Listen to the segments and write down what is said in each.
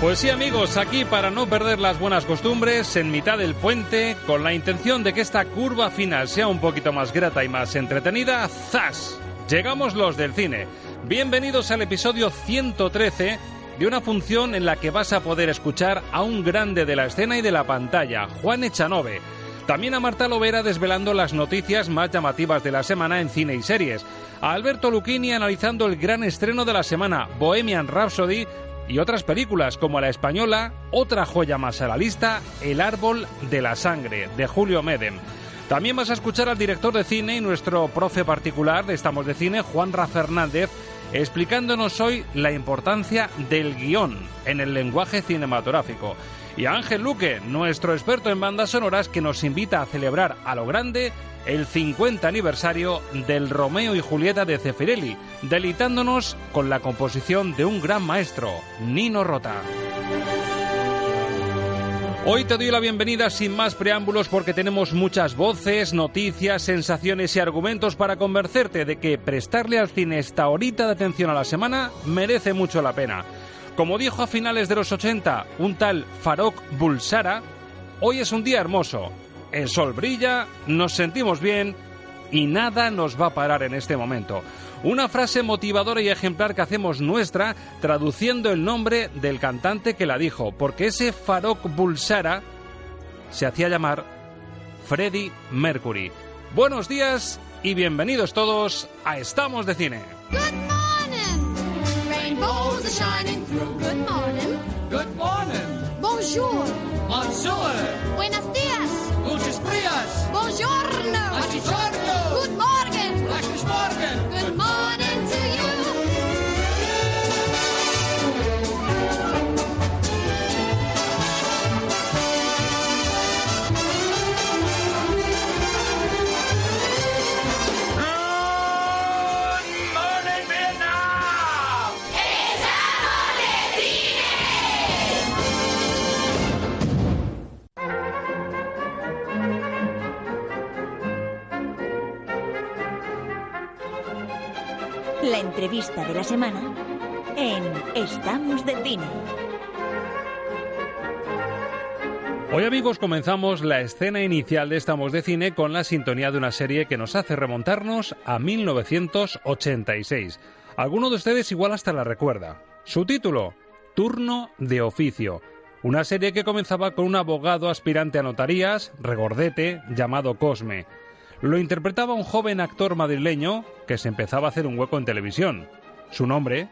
Pues sí amigos, aquí para no perder las buenas costumbres, en mitad del puente, con la intención de que esta curva final sea un poquito más grata y más entretenida, ¡zas! Llegamos los del cine. Bienvenidos al episodio 113 de una función en la que vas a poder escuchar a un grande de la escena y de la pantalla, Juan Echanove. También a Marta Lovera desvelando las noticias más llamativas de la semana en cine y series. A Alberto Lucchini analizando el gran estreno de la semana, Bohemian Rhapsody, y otras películas como la española, otra joya más a la lista, El árbol de la sangre, de Julio Medem. También vas a escuchar al director de cine y nuestro profe particular de Estamos de Cine, Juan Ra Fernández, explicándonos hoy la importancia del guion en el lenguaje cinematográfico. Y a Ángel Luque, nuestro experto en bandas sonoras, que nos invita a celebrar a lo grande el 50 aniversario del Romeo y Julieta de Cefirelli, delitándonos con la composición de un gran maestro, Nino Rota. Hoy te doy la bienvenida sin más preámbulos porque tenemos muchas voces, noticias, sensaciones y argumentos para convencerte de que prestarle al cine esta horita de atención a la semana merece mucho la pena. Como dijo a finales de los 80 un tal Farok Bulsara, hoy es un día hermoso. El sol brilla, nos sentimos bien y nada nos va a parar en este momento. Una frase motivadora y ejemplar que hacemos nuestra traduciendo el nombre del cantante que la dijo, porque ese Farok Bulsara se hacía llamar Freddie Mercury. Buenos días y bienvenidos todos a Estamos de Cine. Rainbows are shining through. Good morning. Good morning. Bonjour. Bonjour. Buenos días. Gutes Frias. Buongiorno. Buongiorno. Entrevista de la semana en Estamos de Cine. Hoy amigos comenzamos la escena inicial de Estamos de Cine con la sintonía de una serie que nos hace remontarnos a 1986. Alguno de ustedes igual hasta la recuerda. Su título, Turno de Oficio. Una serie que comenzaba con un abogado aspirante a notarías, regordete, llamado Cosme. Lo interpretaba un joven actor madrileño que se empezaba a hacer un hueco en televisión. Su nombre,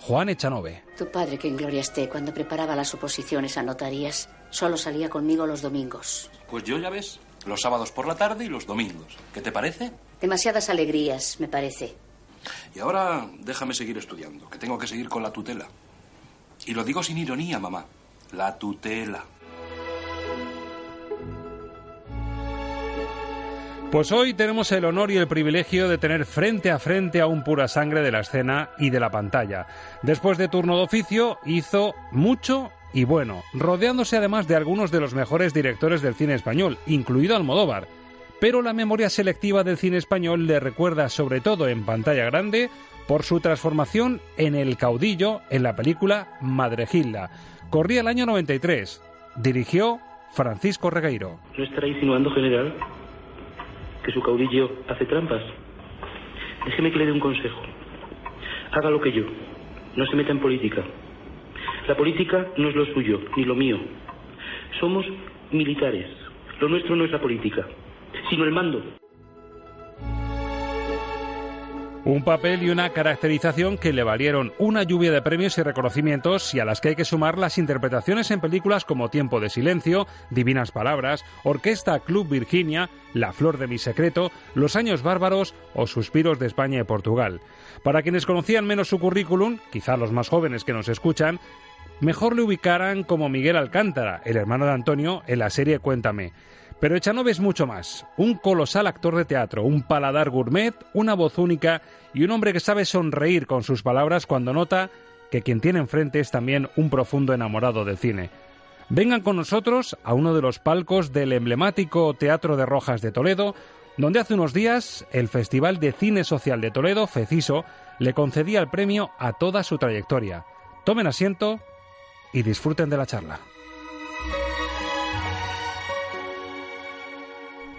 Juan Echanove. Tu padre, que en gloria esté, cuando preparaba las oposiciones a notarías, solo salía conmigo los domingos. Pues yo ya ves, los sábados por la tarde y los domingos. ¿Qué te parece? Demasiadas alegrías, me parece. Y ahora déjame seguir estudiando, que tengo que seguir con la tutela. Y lo digo sin ironía, mamá. La tutela. Pues hoy tenemos el honor y el privilegio de tener frente a frente a un pura sangre de la escena y de la pantalla. Después de turno de oficio, hizo mucho y bueno, rodeándose además de algunos de los mejores directores del cine español, incluido Almodóvar. Pero la memoria selectiva del cine español le recuerda sobre todo en pantalla grande por su transformación en el caudillo en la película Madre Gilda. Corría el año 93. Dirigió Francisco Regueiro. ¿No estará insinuando, general, que su caudillo hace trampas? Déjeme que le dé un consejo. Haga lo que yo. No se meta en política. La política no es lo suyo, ni lo mío. Somos militares. Lo nuestro no es la política, sino el mando. Un papel y una caracterización que le valieron una lluvia de premios y reconocimientos y a las que hay que sumar las interpretaciones en películas como Tiempo de Silencio, Divinas Palabras, Orquesta Club Virginia, La Flor de mi Secreto, Los Años Bárbaros o Suspiros de España y Portugal. Para quienes conocían menos su currículum, quizá los más jóvenes que nos escuchan, mejor le ubicaran como Miguel Alcántara, el hermano de Antonio, en la serie Cuéntame. Pero Echanove es mucho más. Un colosal actor de teatro, un paladar gourmet, una voz única y un hombre que sabe sonreír con sus palabras cuando nota que quien tiene enfrente es también un profundo enamorado del cine. Vengan con nosotros a uno de los palcos del emblemático Teatro de Rojas de Toledo, donde hace unos días el Festival de Cine Social de Toledo, FECISO, le concedía el premio a toda su trayectoria. Tomen asiento y disfruten de la charla.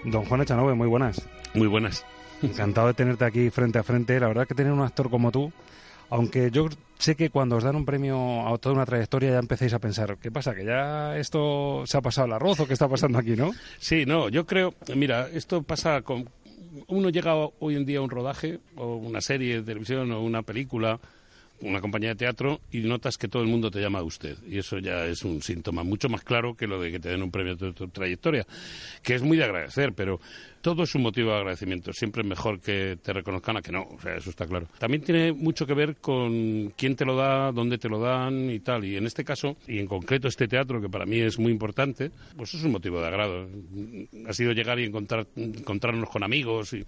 Don Juan Echanove, muy buenas. Muy buenas. Encantado de tenerte aquí frente a frente. La verdad que tener un actor como tú, aunque yo sé que cuando os dan un premio a toda una trayectoria ya empecéis a pensar, ¿qué pasa? ¿Que ya esto se ha pasado el arroz o qué está pasando aquí, no? Sí, no, yo creo, mira, esto pasa con... Uno llega hoy en día a un rodaje o una serie de televisión o una película una compañía de teatro y notas que todo el mundo te llama a usted. Y eso ya es un síntoma mucho más claro que lo de que te den un premio a tu, trayectoria, que es muy de agradecer, pero todo es un motivo de agradecimiento. Siempre es mejor que te reconozcan a que no, o sea, eso está claro. También tiene mucho que ver con quién te lo da, dónde te lo dan y tal. Y en este caso, y en concreto este teatro, que para mí es muy importante, pues es un motivo de agrado. Ha sido llegar y encontrar, encontrarnos con amigos y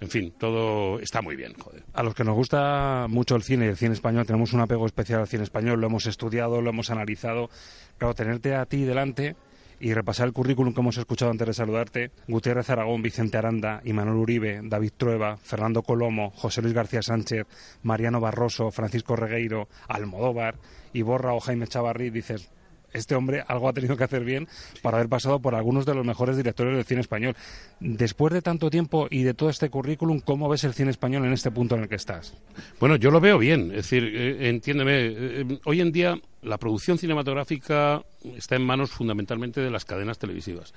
en fin, todo está muy bien, joder. A los que nos gusta mucho el cine, el cine español, tenemos un apego especial al cine español, lo hemos estudiado, lo hemos analizado. Claro, tenerte a ti delante y repasar el currículum que hemos escuchado antes de saludarte, Gutiérrez Aragón, Vicente Aranda, Imanol Uribe, David Trueba, Fernando Colomo, José Luis García Sánchez, Mariano Barroso, Francisco Regueiro, Almodóvar, Iborra o Jaime Chavarri, dices, este hombre algo ha tenido que hacer bien para haber pasado por algunos de los mejores directores del cine español. Después de tanto tiempo y de todo este currículum, ¿cómo ves el cine español en este punto en el que estás? Bueno, yo lo veo bien. Es decir, eh, entiéndeme, eh, hoy en día la producción cinematográfica está en manos fundamentalmente de las cadenas televisivas.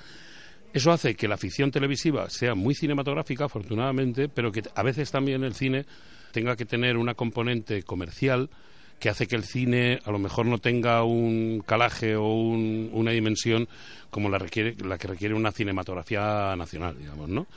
Eso hace que la ficción televisiva sea muy cinematográfica, afortunadamente, pero que a veces también el cine tenga que tener una componente comercial que hace que el cine a lo mejor no tenga un calaje o una dimensión como la, requiere, la que requiere una cinematografía nacional, digamos, ¿no?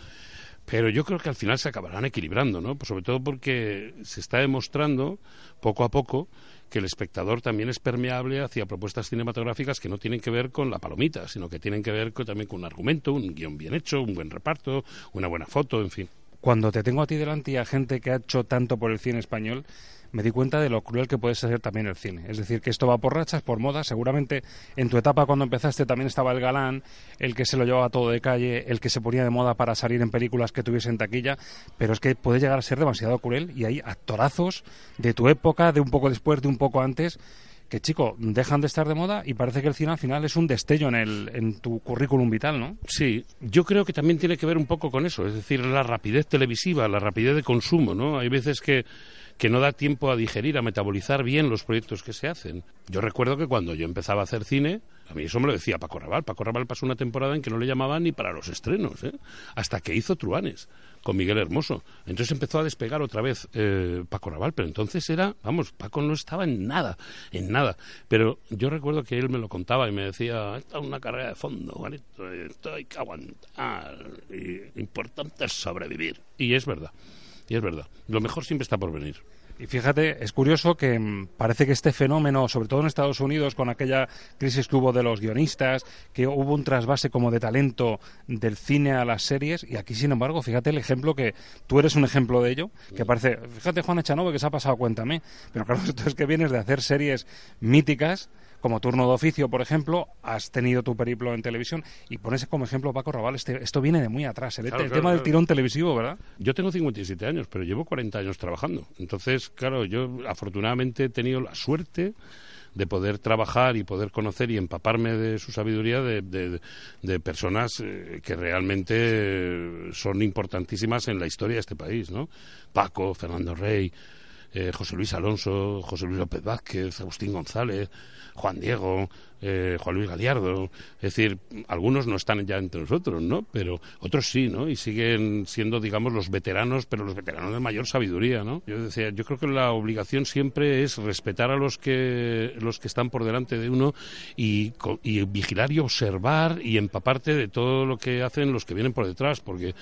Pero yo creo que al final se acabarán equilibrando, ¿no? Pues sobre todo porque se está demostrando poco a poco que el espectador también es permeable hacia propuestas cinematográficas que no tienen que ver con la palomita, sino que tienen que ver también con un argumento, un guion bien hecho, un buen reparto, una buena foto, en fin. Cuando te tengo a ti delante y a gente que ha hecho tanto por el cine español, me di cuenta de lo cruel que puede ser también el cine. Es decir, que esto va por rachas, por moda. Seguramente en tu etapa cuando empezaste también estaba el galán, el que se lo llevaba todo de calle, el que se ponía de moda para salir en películas que tuviesen taquilla, pero es que puede llegar a ser demasiado cruel y hay actorazos de tu época, de un poco después, de un poco antes, que chico, dejan de estar de moda y parece que el cine al final es un destello en, el, en tu currículum vital, ¿no? Sí, yo creo que también tiene que ver un poco con eso, es decir, la rapidez televisiva, la rapidez de consumo, ¿no? Hay veces que que no da tiempo a digerir, a metabolizar bien los proyectos que se hacen. Yo recuerdo que cuando yo empezaba a hacer cine, a mí eso me lo decía Paco Raval. Paco Raval pasó una temporada en que no le llamaban ni para los estrenos, ¿eh? hasta que hizo Truanes con Miguel Hermoso. Entonces empezó a despegar otra vez eh, Paco Raval, pero entonces era, vamos, Paco no estaba en nada, en nada. Pero yo recuerdo que él me lo contaba y me decía, esta es una carrera de fondo, Juanito, esto hay que aguantar, importante es sobrevivir. Y es verdad. Y es verdad, lo mejor siempre está por venir. Y fíjate, es curioso que mm, parece que este fenómeno, sobre todo en Estados Unidos, con aquella crisis que hubo de los guionistas, que hubo un trasvase como de talento del cine a las series, y aquí, sin embargo, fíjate el ejemplo que tú eres un ejemplo de ello, que parece, fíjate Juan Echanove que se ha pasado, cuéntame, pero claro, esto es que vienes de hacer series míticas como turno de oficio, por ejemplo, has tenido tu periplo en televisión y pones como ejemplo Paco Raval, este, esto viene de muy atrás, el, Claro, el claro, tema del tirón televisivo, ¿verdad? Yo tengo 57 años, pero llevo 40 años trabajando. Entonces, claro, yo afortunadamente he tenido la suerte de poder trabajar y poder conocer y empaparme de su sabiduría de, de- de personas eh, que realmente eh, son importantísimas en la historia de este país, ¿no? Paco, Fernando Rey, eh, José Luis Alonso, José Luis López Vázquez, Agustín González, Juan Diego, eh, Juan Luis Galiardo. Es decir, algunos no están ya entre nosotros, ¿no? Pero otros sí, ¿no? Y siguen siendo, digamos, los veteranos, pero los veteranos de mayor sabiduría, ¿no? Yo decía, yo creo que la obligación siempre es respetar a los que, los que están por delante de uno y, vigilar y observar y empaparte de todo lo que hacen los que vienen por detrás, porque,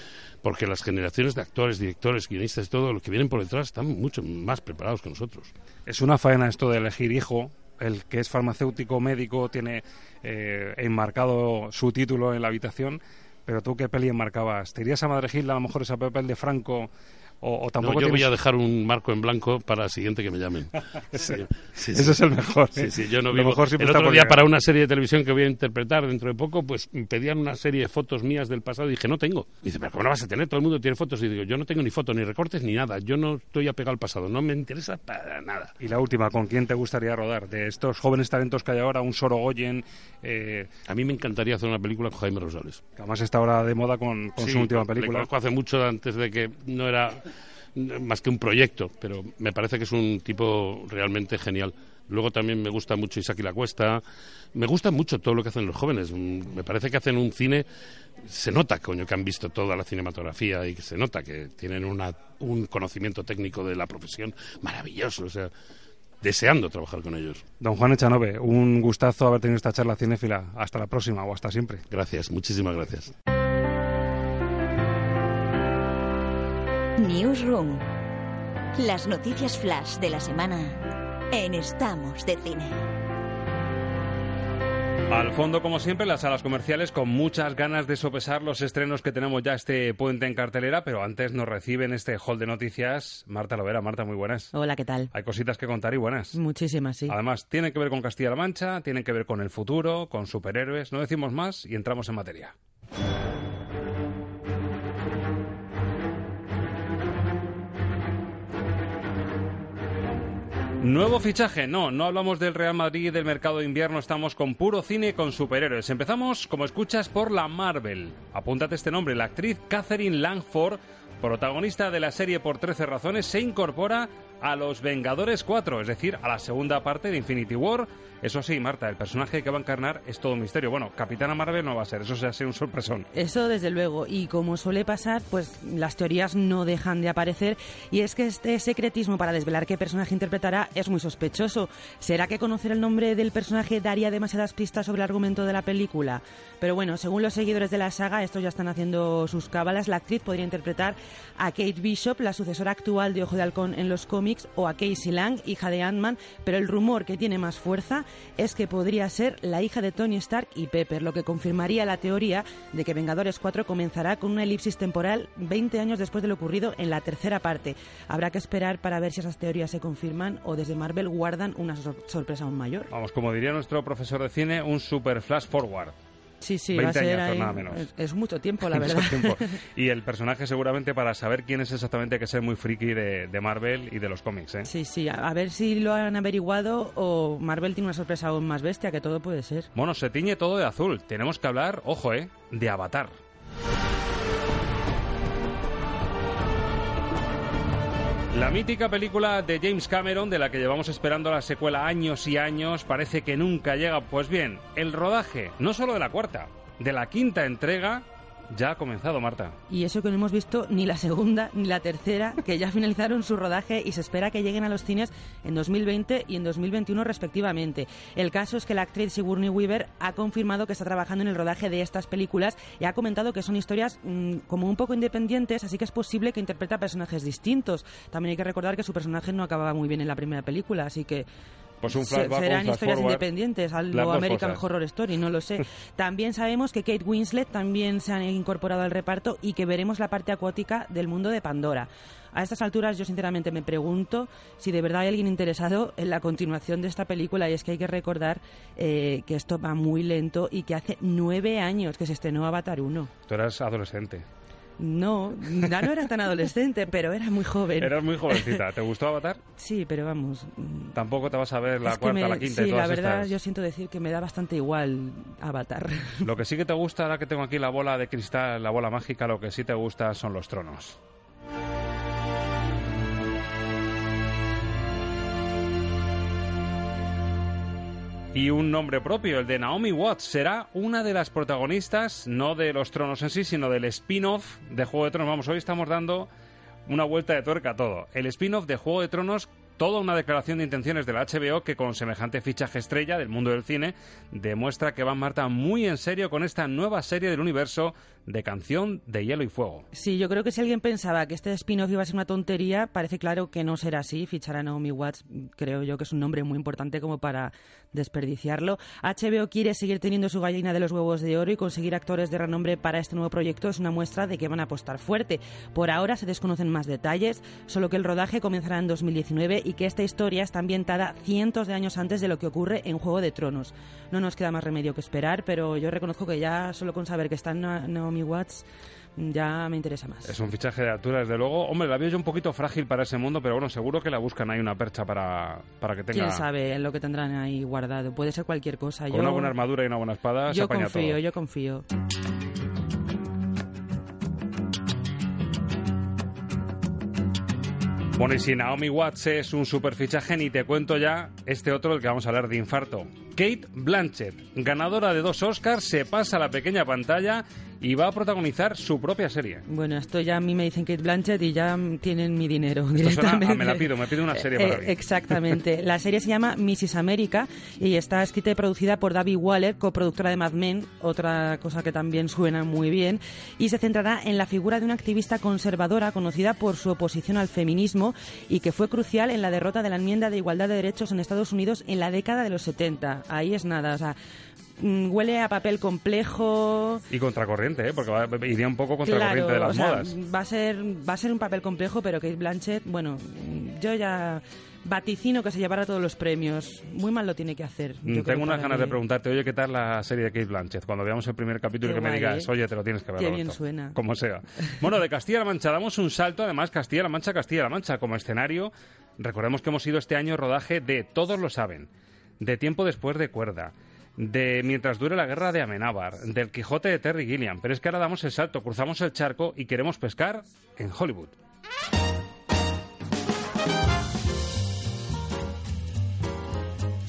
porque las generaciones de actores, directores, guionistas y todo lo que vienen por detrás están mucho más preparados que nosotros. Es una faena esto de elegir hijo. El que es farmacéutico médico tiene eh, enmarcado su título en la habitación. Pero tú, ¿qué peli enmarcabas? ¿Te irías a Madre Gil, a lo mejor ese papel de Franco? ¿O, o tampoco No, yo voy a dejar un marco en blanco para el siguiente que me llamen. Sí, sí, ese sí. es el mejor, ¿eh? sí, yo no vivo. mejor el otro día para una serie de televisión que voy a interpretar dentro de poco, pues me pedían una serie de fotos mías del pasado y dije, no tengo. Y dice, pero ¿cómo no vas a tener? Todo el mundo tiene fotos. Y digo, yo no tengo ni fotos, ni recortes, ni nada. Yo no estoy apegado al pasado. No me interesa para nada. Y la última, ¿con quién te gustaría rodar? De estos jóvenes talentos que hay ahora, un Sorogoyen, eh, A mí me encantaría hacer una película con Jaime Rosales. que además está ahora de moda con, con Sí, su última le película. conozco hace mucho antes de que no era más que un proyecto, pero me parece que es un tipo realmente genial. Luego también me gusta mucho Isaac y la Cuesta. Me gusta mucho todo lo que hacen los jóvenes. Mm, Me parece que hacen un cine. Se nota, coño, que han visto toda la cinematografía y que se nota que tienen una, un conocimiento técnico de la profesión maravilloso. O sea, deseando trabajar con ellos. Don Juan Echanove, un gustazo haber tenido esta charla cinéfila. Hasta la próxima o hasta siempre. Gracias, muchísimas gracias. Newsroom. Las noticias flash de la semana en Estamos de Cine. Al fondo, como siempre, las salas comerciales con muchas ganas de sopesar los estrenos que tenemos ya este puente en cartelera, pero antes nos reciben este hall de noticias Marta Lovera. Marta, muy buenas. Hola, ¿qué tal? Hay cositas que contar y buenas. Muchísimas, sí. Además, tienen que ver con Castilla-La Mancha, tienen que ver con el futuro, con superhéroes. No decimos más y entramos en materia. Nuevo fichaje, no, no hablamos del Real Madrid del mercado de invierno, estamos con puro cine con superhéroes. Empezamos, como escuchas, por la Marvel. Apúntate este nombre, la actriz Catherine Langford, protagonista de la serie por 13 razones, se incorpora a los Vengadores 4, es decir, a la segunda parte de Infinity War. Eso sí, Marta, el personaje que va a encarnar es todo un misterio. Bueno, Capitana Marvel no va a ser, eso se ha sido un sorpresón. Eso desde luego, y como suele pasar, pues las teorías no dejan de aparecer, y es que este secretismo para desvelar qué personaje interpretará es muy sospechoso. ¿Será que conocer el nombre del personaje daría demasiadas pistas sobre el argumento de la película? Pero bueno, según los seguidores de la saga, estos ya están haciendo sus cábalas, la actriz podría interpretar a Kate Bishop, la sucesora actual de Ojo de Halcón en los cómics, o a Casey Lang, hija de Ant-Man, pero el rumor que tiene más fuerza es que podría ser la hija de Tony Stark y Pepper, lo que confirmaría la teoría de que Vengadores 4 comenzará con una elipsis temporal 20 años después de lo ocurrido en la tercera parte. Habrá que esperar para ver si esas teorías se confirman o desde Marvel guardan una sor- sorpresa aún mayor. Vamos, como diría nuestro profesor de cine, un super flash forward. Sí, sí, 20 va a ser añazos, ahí- nada menos. Es, es mucho tiempo, la verdad. tiempo. Y el personaje seguramente para saber quién es exactamente hay que ser muy friki de, de Marvel y de los cómics, ¿eh? Sí, sí, a, a ver si lo han averiguado o Marvel tiene una sorpresa aún más bestia, que todo puede ser. Bueno, se tiñe todo de azul. Tenemos que hablar, ojo, ¿eh? De Avatar. La mítica película de James Cameron, de la que llevamos esperando la secuela años y años, parece que nunca llega. Pues bien, el rodaje, no solo de la cuarta, de la quinta entrega, ya ha comenzado, Marta. Y eso que no hemos visto ni la segunda ni la tercera, que ya finalizaron su rodaje y se espera que lleguen a los cines en 2020 y en 2021 respectivamente. El caso es que la actriz Sigourney Weaver ha confirmado que está trabajando en el rodaje de estas películas y ha comentado que son historias mm, como un poco independientes, así que es posible que interprete a personajes distintos. También hay que recordar que su personaje no acababa muy bien en la primera película, así que Pues un flashback un serán historias forward, independientes, algo American cosas. Horror Story, no lo sé. También sabemos que Kate Winslet también se ha incorporado al reparto y que veremos la parte acuática del mundo de Pandora. A estas alturas yo sinceramente me pregunto si de verdad hay alguien interesado en la continuación de esta película y es que hay que recordar eh, que esto va muy lento y que hace nueve años que se estrenó Avatar 1. Tú eras adolescente. No, ya no era tan adolescente, pero era muy joven. Eras muy jovencita. ¿Te gustó Avatar? Sí, pero vamos, Tampoco te vas a ver la cuarta, me- la quinta sí, y todas la verdad estas. yo siento decir que me da bastante igual Avatar. Lo que sí que te gusta, ahora que tengo aquí la bola de cristal, la bola mágica, lo que sí te gusta son los tronos. Y un nombre propio, el de Naomi Watts, será una de las protagonistas, no de los tronos en sí, sino del spin-off de Juego de Tronos. Vamos, hoy estamos dando una vuelta de tuerca a todo. El spin-off de Juego de Tronos, toda una declaración de intenciones de la HBO que con semejante fichaje estrella del mundo del cine demuestra que va Marta muy en serio con esta nueva serie del universo de Canción de Hielo y Fuego. Sí, yo creo que si alguien pensaba que este spin-off iba a ser una tontería, parece claro que no será así. Fichar a Naomi Watts creo yo que es un nombre muy importante como para desperdiciarlo. HBO quiere seguir teniendo su gallina de los huevos de oro y conseguir actores de renombre para este nuevo proyecto es una muestra de que van a apostar fuerte. Por ahora se desconocen más detalles, solo que el rodaje comenzará en 2019 y que esta historia está ambientada cientos de años antes de lo que ocurre en Juego de Tronos. No nos queda más remedio que esperar, pero yo reconozco que ya solo con saber que está Na- Naomi Watts ya me interesa más. Es un fichaje de altura, desde luego. Hombre, la veo yo un poquito frágil para ese mundo, pero bueno, seguro que la buscan ahí una percha para, para que tenga... ¿Quién sabe lo que tendrán ahí guardado? Puede ser cualquier cosa. Con yo, una buena armadura y una buena espada se yo apaña confío, todo. yo confío. Bueno, y si Naomi Watts es un super fichaje, ni te cuento ya este otro del que vamos a hablar de infarto. Kate Blanchett, ganadora de dos Oscars, se pasa a la pequeña pantalla y va a protagonizar su propia serie. Bueno, esto ya a mí me dicen Kate Blanchett y ya tienen mi dinero Esto suena a directamente. me la pido, me pido una serie Eh, para mí. Exactamente. La serie se llama Mrs. America y está escrita y producida por David Waller, coproductora de Mad Men, otra cosa que también suena muy bien, y se centrará en la figura de una activista conservadora conocida por su oposición al feminismo y que fue crucial en la derrota de la enmienda de igualdad de derechos en Estados Unidos en la década de los 70. Ahí es nada, o sea, huele a papel complejo, Y contracorriente, ¿eh? porque va- iría un poco contracorriente Claro, de las o sea, modas. Va a ser va a ser un papel complejo, pero Kate Blanchett, bueno, yo ya vaticino que se llevará todos los premios. Muy mal lo tiene que hacer. yo Mm, Tengo unas ganas que- de preguntarte, oye, ¿qué tal la serie de Kate Blanchett? Cuando veamos el primer capítulo Qué que me digas, ¿eh? oye, te lo tienes que ver. Qué bien Roberto". suena. Como sea. Bueno, de Castilla-La Mancha damos un salto, además, Castilla-La Mancha, Castilla-La Mancha como escenario. Recordemos que hemos ido este año rodaje de Todos lo saben, de Tiempo después de Cuerda, de Mientras dure la guerra de Amenábar, del Quijote de Terry Gilliam. Pero es que ahora damos el salto, cruzamos el charco y queremos pescar en Hollywood.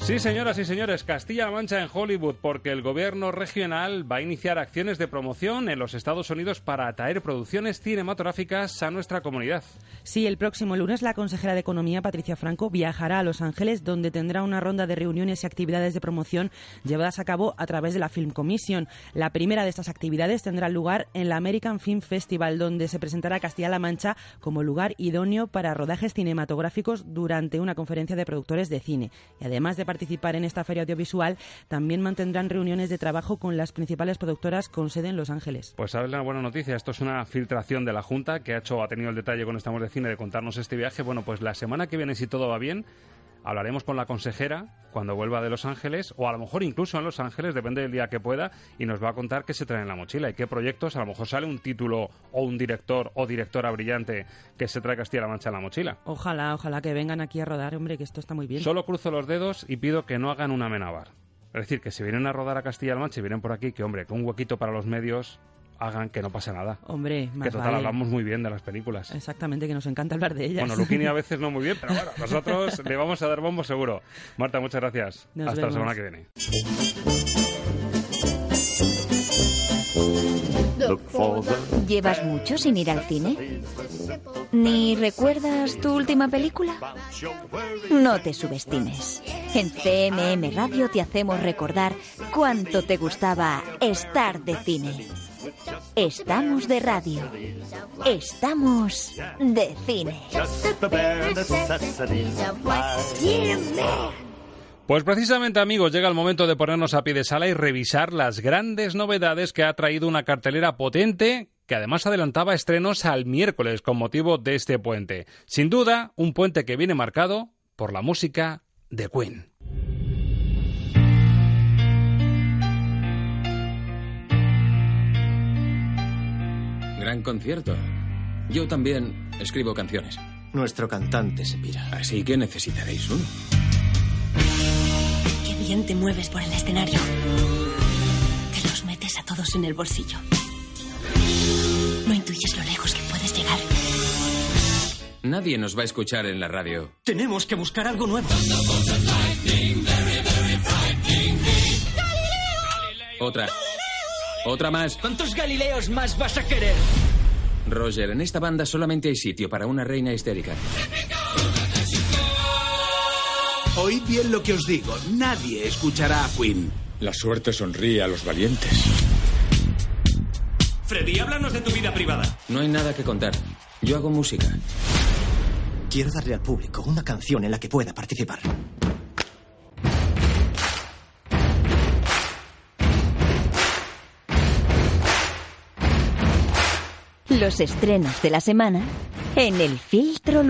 Sí, señoras y señores, Castilla-La Mancha en Hollywood, porque el gobierno regional va a iniciar acciones de promoción en los Estados Unidos para atraer producciones cinematográficas a nuestra comunidad. Sí, el próximo lunes la consejera de Economía, Patricia Franco, viajará a Los Ángeles, donde tendrá una ronda de reuniones y actividades de promoción llevadas a cabo a través de la Film Commission. La primera de estas actividades tendrá lugar en la American Film Festival, donde se presentará Castilla-La Mancha como lugar idóneo para rodajes cinematográficos durante una conferencia de productores de cine. Y además de participar en esta feria audiovisual, también mantendrán reuniones de trabajo con las principales productoras con sede en Los Ángeles. Pues sabes la buena noticia, esto es una filtración de la Junta que ha hecho, ha tenido el detalle con Estamos de Cine de contarnos este viaje. Bueno, pues la semana que viene, si todo va bien, hablaremos con la consejera cuando vuelva de Los Ángeles, o a lo mejor incluso en Los Ángeles, depende del día que pueda, y nos va a contar qué se trae en la mochila y qué proyectos, a lo mejor sale un título o un director o directora brillante que se trae Castilla-La Mancha en la mochila. Ojalá, ojalá que vengan aquí a rodar, hombre, que esto está muy bien. Solo cruzo los dedos y pido que no hagan una amenabar. Es decir, que si vienen a rodar a Castilla-La Mancha y vienen por aquí, que hombre, que un huequito para los medios hagan que no pase nada. Hombre, más Que total, vale. hablamos muy bien de las películas. Exactamente, que nos encanta hablar de ellas. Bueno, Luquini a veces no muy bien, pero bueno, nosotros le vamos a dar bombo seguro. Marta, muchas gracias. Nos Hasta vemos. la semana que viene. ¿Llevas mucho sin ir al cine? ¿Ni recuerdas tu última película? No te subestimes. En CMM Radio te hacemos recordar cuánto te gustaba estar de cine. Estamos de radio. Estamos de cine. Pues precisamente amigos, llega el momento de ponernos a pie de sala y revisar las grandes novedades que ha traído una cartelera potente que además adelantaba estrenos al miércoles con motivo de este puente. Sin duda, un puente que viene marcado por la música de Queen. Gran concierto. Yo también escribo canciones. Nuestro cantante se pira. Así que necesitaréis uno. Qué bien te mueves por el escenario. Te los metes a todos en el bolsillo. No intuyes lo lejos que puedes llegar. Nadie nos va a escuchar en la radio. Tenemos que buscar algo nuevo. Otra. Otra más. ¿Cuántos Galileos más vas a querer? Roger, en esta banda solamente hay sitio para una reina histérica. Oíd bien lo que os digo. Nadie escuchará a Queen. La suerte sonríe a los valientes. Freddy, háblanos de tu vida privada. No hay nada que contar. Yo hago música. Quiero darle al público una canción en la que pueda participar. Los estrenos de la semana en el filtro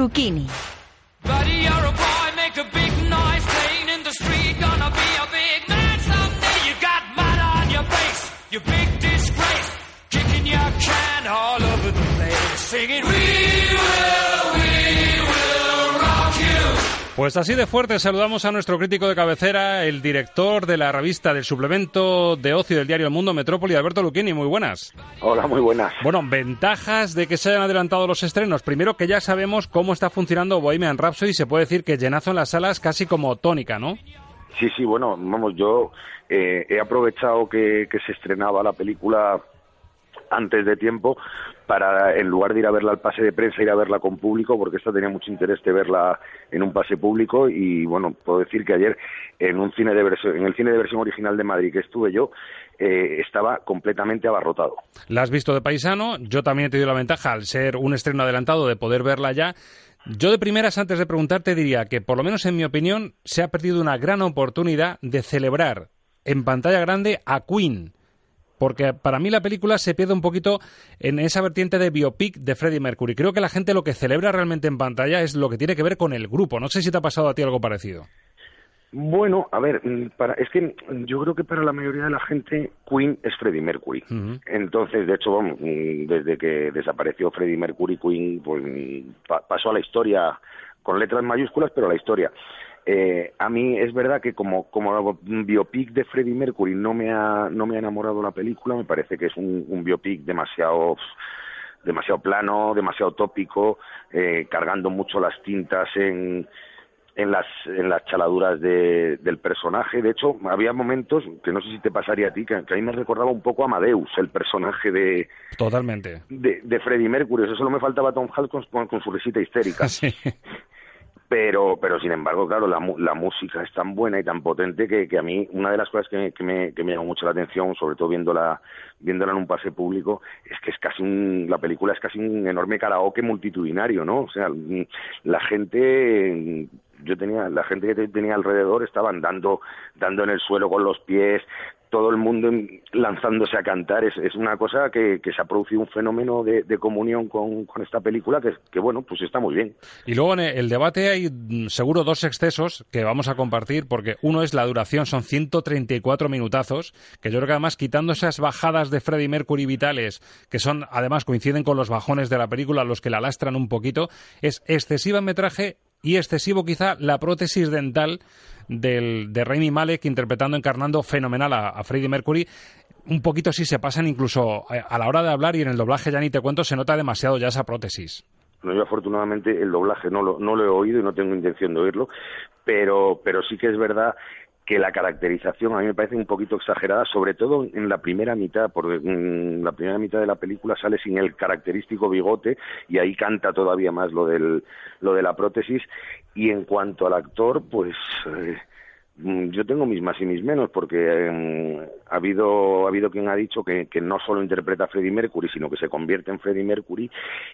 place. Singing, We Pues así de fuerte saludamos a nuestro crítico de cabecera, el director de la revista del suplemento de ocio del diario El Mundo Metrópoli, Alberto Lucchini. Muy buenas. Hola, muy buenas. Bueno, ventajas de que se hayan adelantado los estrenos. Primero que ya sabemos cómo está funcionando Bohemian Rhapsody, se puede decir que llenazo en las salas casi como tónica, ¿no? Sí, sí, bueno, vamos, yo eh, he aprovechado que, que se estrenaba la película antes de tiempo para, en lugar de ir a verla al pase de prensa, ir a verla con público, porque esta tenía mucho interés de verla en un pase público y, bueno, puedo decir que ayer en un cine de en el cine de versión original de Madrid que estuve yo, eh, estaba completamente abarrotado. La has visto de paisano, yo también he tenido la ventaja, al ser un estreno adelantado, de poder verla ya. Yo de primeras, antes de preguntarte, diría que, por lo menos en mi opinión, se ha perdido una gran oportunidad de celebrar en pantalla grande a Queen porque para mí la película se pierde un poquito en esa vertiente de biopic de Freddie Mercury. Creo que la gente lo que celebra realmente en pantalla es lo que tiene que ver con el grupo. No sé si te ha pasado a ti algo parecido. Bueno, a ver, mm, para, es que yo creo que para la mayoría de la gente Queen es Freddie Mercury. Entonces, de hecho, vamos, mm, desde que desapareció Freddie Mercury, Queen pues, mm, pa pasó a la historia con letras mayúsculas, pero a la historia. Eh, a mí es verdad que como, como biopic de Freddie Mercury no me ha, no me ha enamorado la película, me parece que es un, un biopic demasiado demasiado plano, demasiado tópico, eh, cargando mucho las tintas en, en las en las chaladuras de, del personaje. De hecho, había momentos que no sé si te pasaría a ti, que, que a mí me recordaba un poco a Amadeus, el personaje de totalmente de, de Freddie Mercury. Eso solo me faltaba Tom Hanks con, con, su risita histérica. Sí pero pero sin embargo claro la, la música es tan buena y tan potente que, que a mí una de las cosas que, que, me, que me llamó mucho la atención sobre todo viéndola viéndola en un pase público es que es casi un la película es casi un enorme karaoke multitudinario no o sea la gente yo tenía la gente que tenía alrededor estaban dando dando en el suelo con los pies todo el mundo lanzándose a cantar. Es, es una cosa que, que, se ha producido un fenómeno de, de comunión con, con, esta película que, que, bueno, pues está muy bien. Y luego en el debate hay mm, seguro dos excesos que vamos a compartir, porque uno es la duración, son 134 minutazos, que yo creo que además quitando esas bajadas de Freddie Mercury vitales, que son además coinciden con los bajones de la película, los que la lastran un poquito, es excesiva en metraje y excesivo quizá la prótesis dental del, de Rami Malek interpretando, encarnando fenomenal a, Freddie Mercury. Un poquito sí se pasan incluso a, la hora de hablar y en el doblaje ya ni te cuento, se nota demasiado ya esa prótesis. No, yo afortunadamente el doblaje no lo, no lo he oído y no tengo intención de oírlo, pero, pero sí que es verdad que la caracterización a mí me parece un poquito exagerada, sobre todo en la primera mitad, porque en la primera mitad de la película sale sin el característico bigote y ahí canta todavía más lo del lo de la prótesis y en cuanto al actor, pues eh, yo tengo mis más y mis menos porque eh, ha habido ha habido quien ha dicho que, que no solo interpreta a Freddie Mercury, sino que se convierte en Freddie Mercury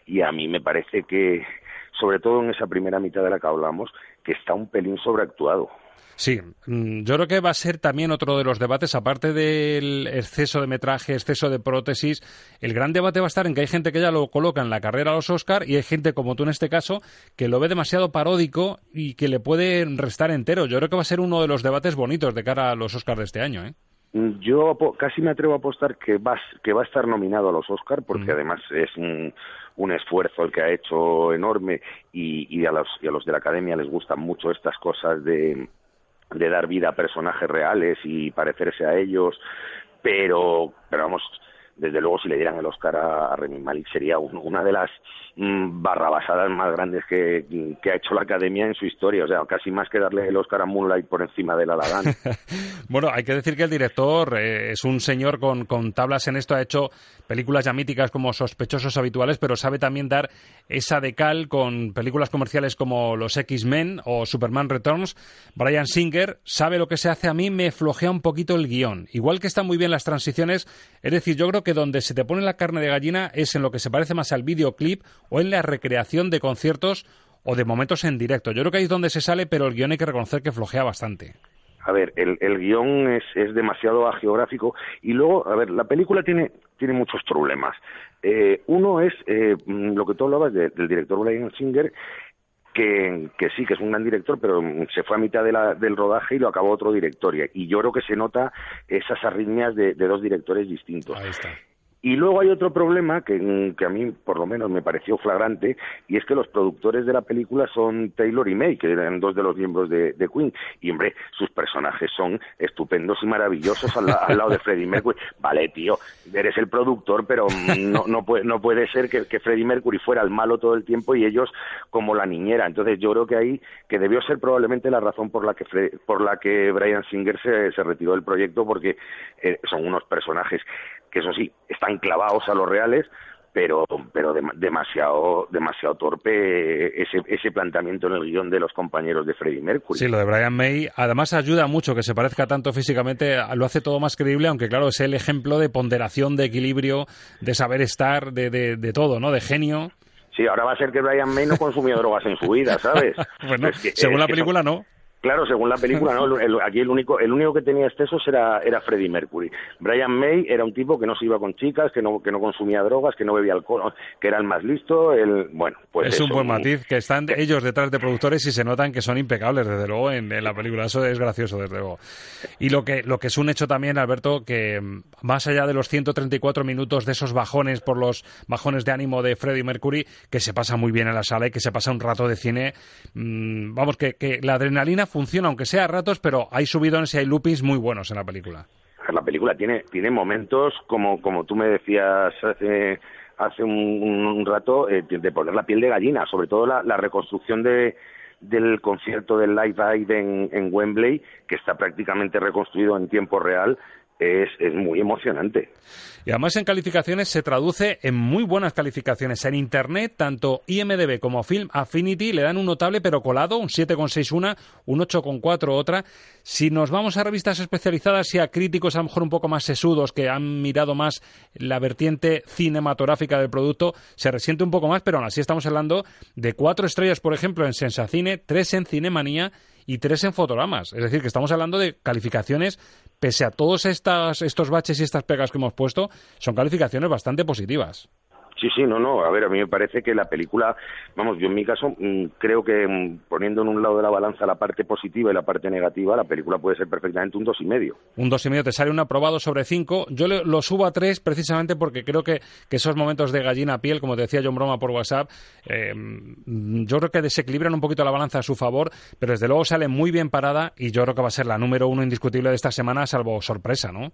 y a mí me parece que sobre todo en esa primera mitad de la que hablamos, que está un pelín sobreactuado. Sí, mm, yo creo que va a ser también otro de los debates, aparte del exceso de metraje, exceso de prótesis, el gran debate va a estar en que hay gente que ya lo coloca en la carrera a los Oscar y hay gente como tú en este caso que lo ve demasiado paródico y que le puede restar entero. Yo creo que va a ser uno de los debates bonitos de cara a los Oscars de este año. ¿eh? Yo casi me atrevo a apostar que va, que va a estar nominado a los Oscar porque además es un, un, esfuerzo el que ha hecho enorme y, y, a los, y a los de la academia les gustan mucho estas cosas de de dar vida a personajes reales y parecerse a ellos, pero, pero vamos, desde luego si le dieran el Oscar a, Remy Malik sería una de las mm, barrabasadas más grandes que, ha hecho la Academia en su historia. O sea, casi más que darle el Oscar a Moonlight por encima de La La bueno, hay que decir que el director eh, es un señor con, con, tablas en esto. Ha hecho películas ya míticas como Sospechosos Habituales, pero sabe también dar esa decal con películas comerciales como Los X-Men o Superman Returns. Brian Singer sabe lo que se hace. A mí me flojea un poquito el guion. Igual que están muy bien las transiciones, es decir, yo creo que donde se te pone la carne de gallina es en lo que se parece más al videoclip o en la recreación de conciertos o de momentos en directo. Yo creo que ahí es donde se sale, pero el guion hay que reconocer que flojea bastante. A ver, el, el guion es, es, demasiado geográfico y luego, a ver, la película tiene, tiene muchos problemas. Eh, uno es eh, lo que tú hablabas del director Brian Singer, que, sí, que es un gran director, pero se fue a mitad de la, del rodaje y lo acabó otro director. Y yo creo que se nota esas arritmias de, dos directores distintos. Y luego hay otro problema que, que, a mí, por lo menos, me pareció flagrante, y es que los productores de la película son Taylor y May, que eran dos de los miembros de, Queen. Y, hombre, sus personajes son estupendos y maravillosos al, lado de Freddie Mercury. Vale, tío, eres el productor, pero no, no, puede, no puede ser que, que Freddie Mercury fuera el malo todo el tiempo y ellos como la niñera. Entonces, yo creo que ahí, que debió ser probablemente la razón por la que, por la que Brian Singer se, se retiró del proyecto, porque eh, son unos personajes que eso sí, están clavados a los reales, pero, pero demasiado, demasiado torpe ese, ese planteamiento en el guion de los compañeros de Freddie Mercury. Sí, lo de Brian May, además ayuda mucho que se parezca tanto físicamente, lo hace todo más creíble, aunque claro, es el ejemplo de ponderación, de equilibrio, de saber estar, de, de, de todo, ¿no? De genio. Sí, ahora va a ser que Brian May no consumió drogas en su vida, ¿sabes? bueno, según la película no. Claro, según la película, ¿no? aquí el único, el único que tenía excesos era, era Freddie Mercury. Brian May era un tipo que no se iba con chicas, que no, que no consumía drogas, que no bebía alcohol, que era el más listo. El, bueno, pues es un buen matiz que están ellos detrás de productores y se notan que son impecables, desde luego, en, la película. Eso es gracioso, desde luego. Y lo que, lo que es un hecho también, Alberto, que mm, más allá de los 134 minutos de esos bajones por los bajones de ánimo de Freddie Mercury, que se pasa muy bien en la sala y que se pasa un rato de cine, mmm, vamos, que, que la adrenalina funciona, aunque sea a ratos, pero hay subidones y hay loopings muy buenos en la película. La película tiene, tiene momentos, como, como tú me decías hace, hace un, rato, eh, de poner la piel de gallina, sobre todo la, la reconstrucción de, del concierto del Live Aid en, en, Wembley, que está prácticamente reconstruido en tiempo real, es, es muy emocionante. Y además en calificaciones se traduce en muy buenas calificaciones. En Internet, tanto IMDB como Film Affinity le dan un notable pero colado, un 7,61, un 8,4 otra. Si nos vamos a revistas especializadas y a críticos a lo mejor un poco más sesudos que han mirado más la vertiente cinematográfica del producto, se resiente un poco más, pero aún así estamos hablando de cuatro estrellas, por ejemplo, en Sensacine, tres en Cinemanía y tres en fotogramas. Es decir, que estamos hablando de calificaciones, pese a todos estas, estos baches y estas pegas que hemos puesto, son calificaciones bastante positivas. Sí, sí, no, no. A ver, a mí me parece que la película, vamos, yo en mi caso mm, creo que mm, poniendo en un lado de la balanza la parte positiva y la parte negativa, la película puede ser perfectamente un dos y medio. Un dos y medio te sale un aprobado sobre cinco. Yo lo subo a tres precisamente porque creo que, esos momentos de gallina piel, como te decía John Broma por WhatsApp, eh, yo creo que desequilibran un poquito la balanza a su favor, pero desde luego sale muy bien parada y yo creo que va a ser la número uno indiscutible de esta semana, salvo sorpresa, ¿no?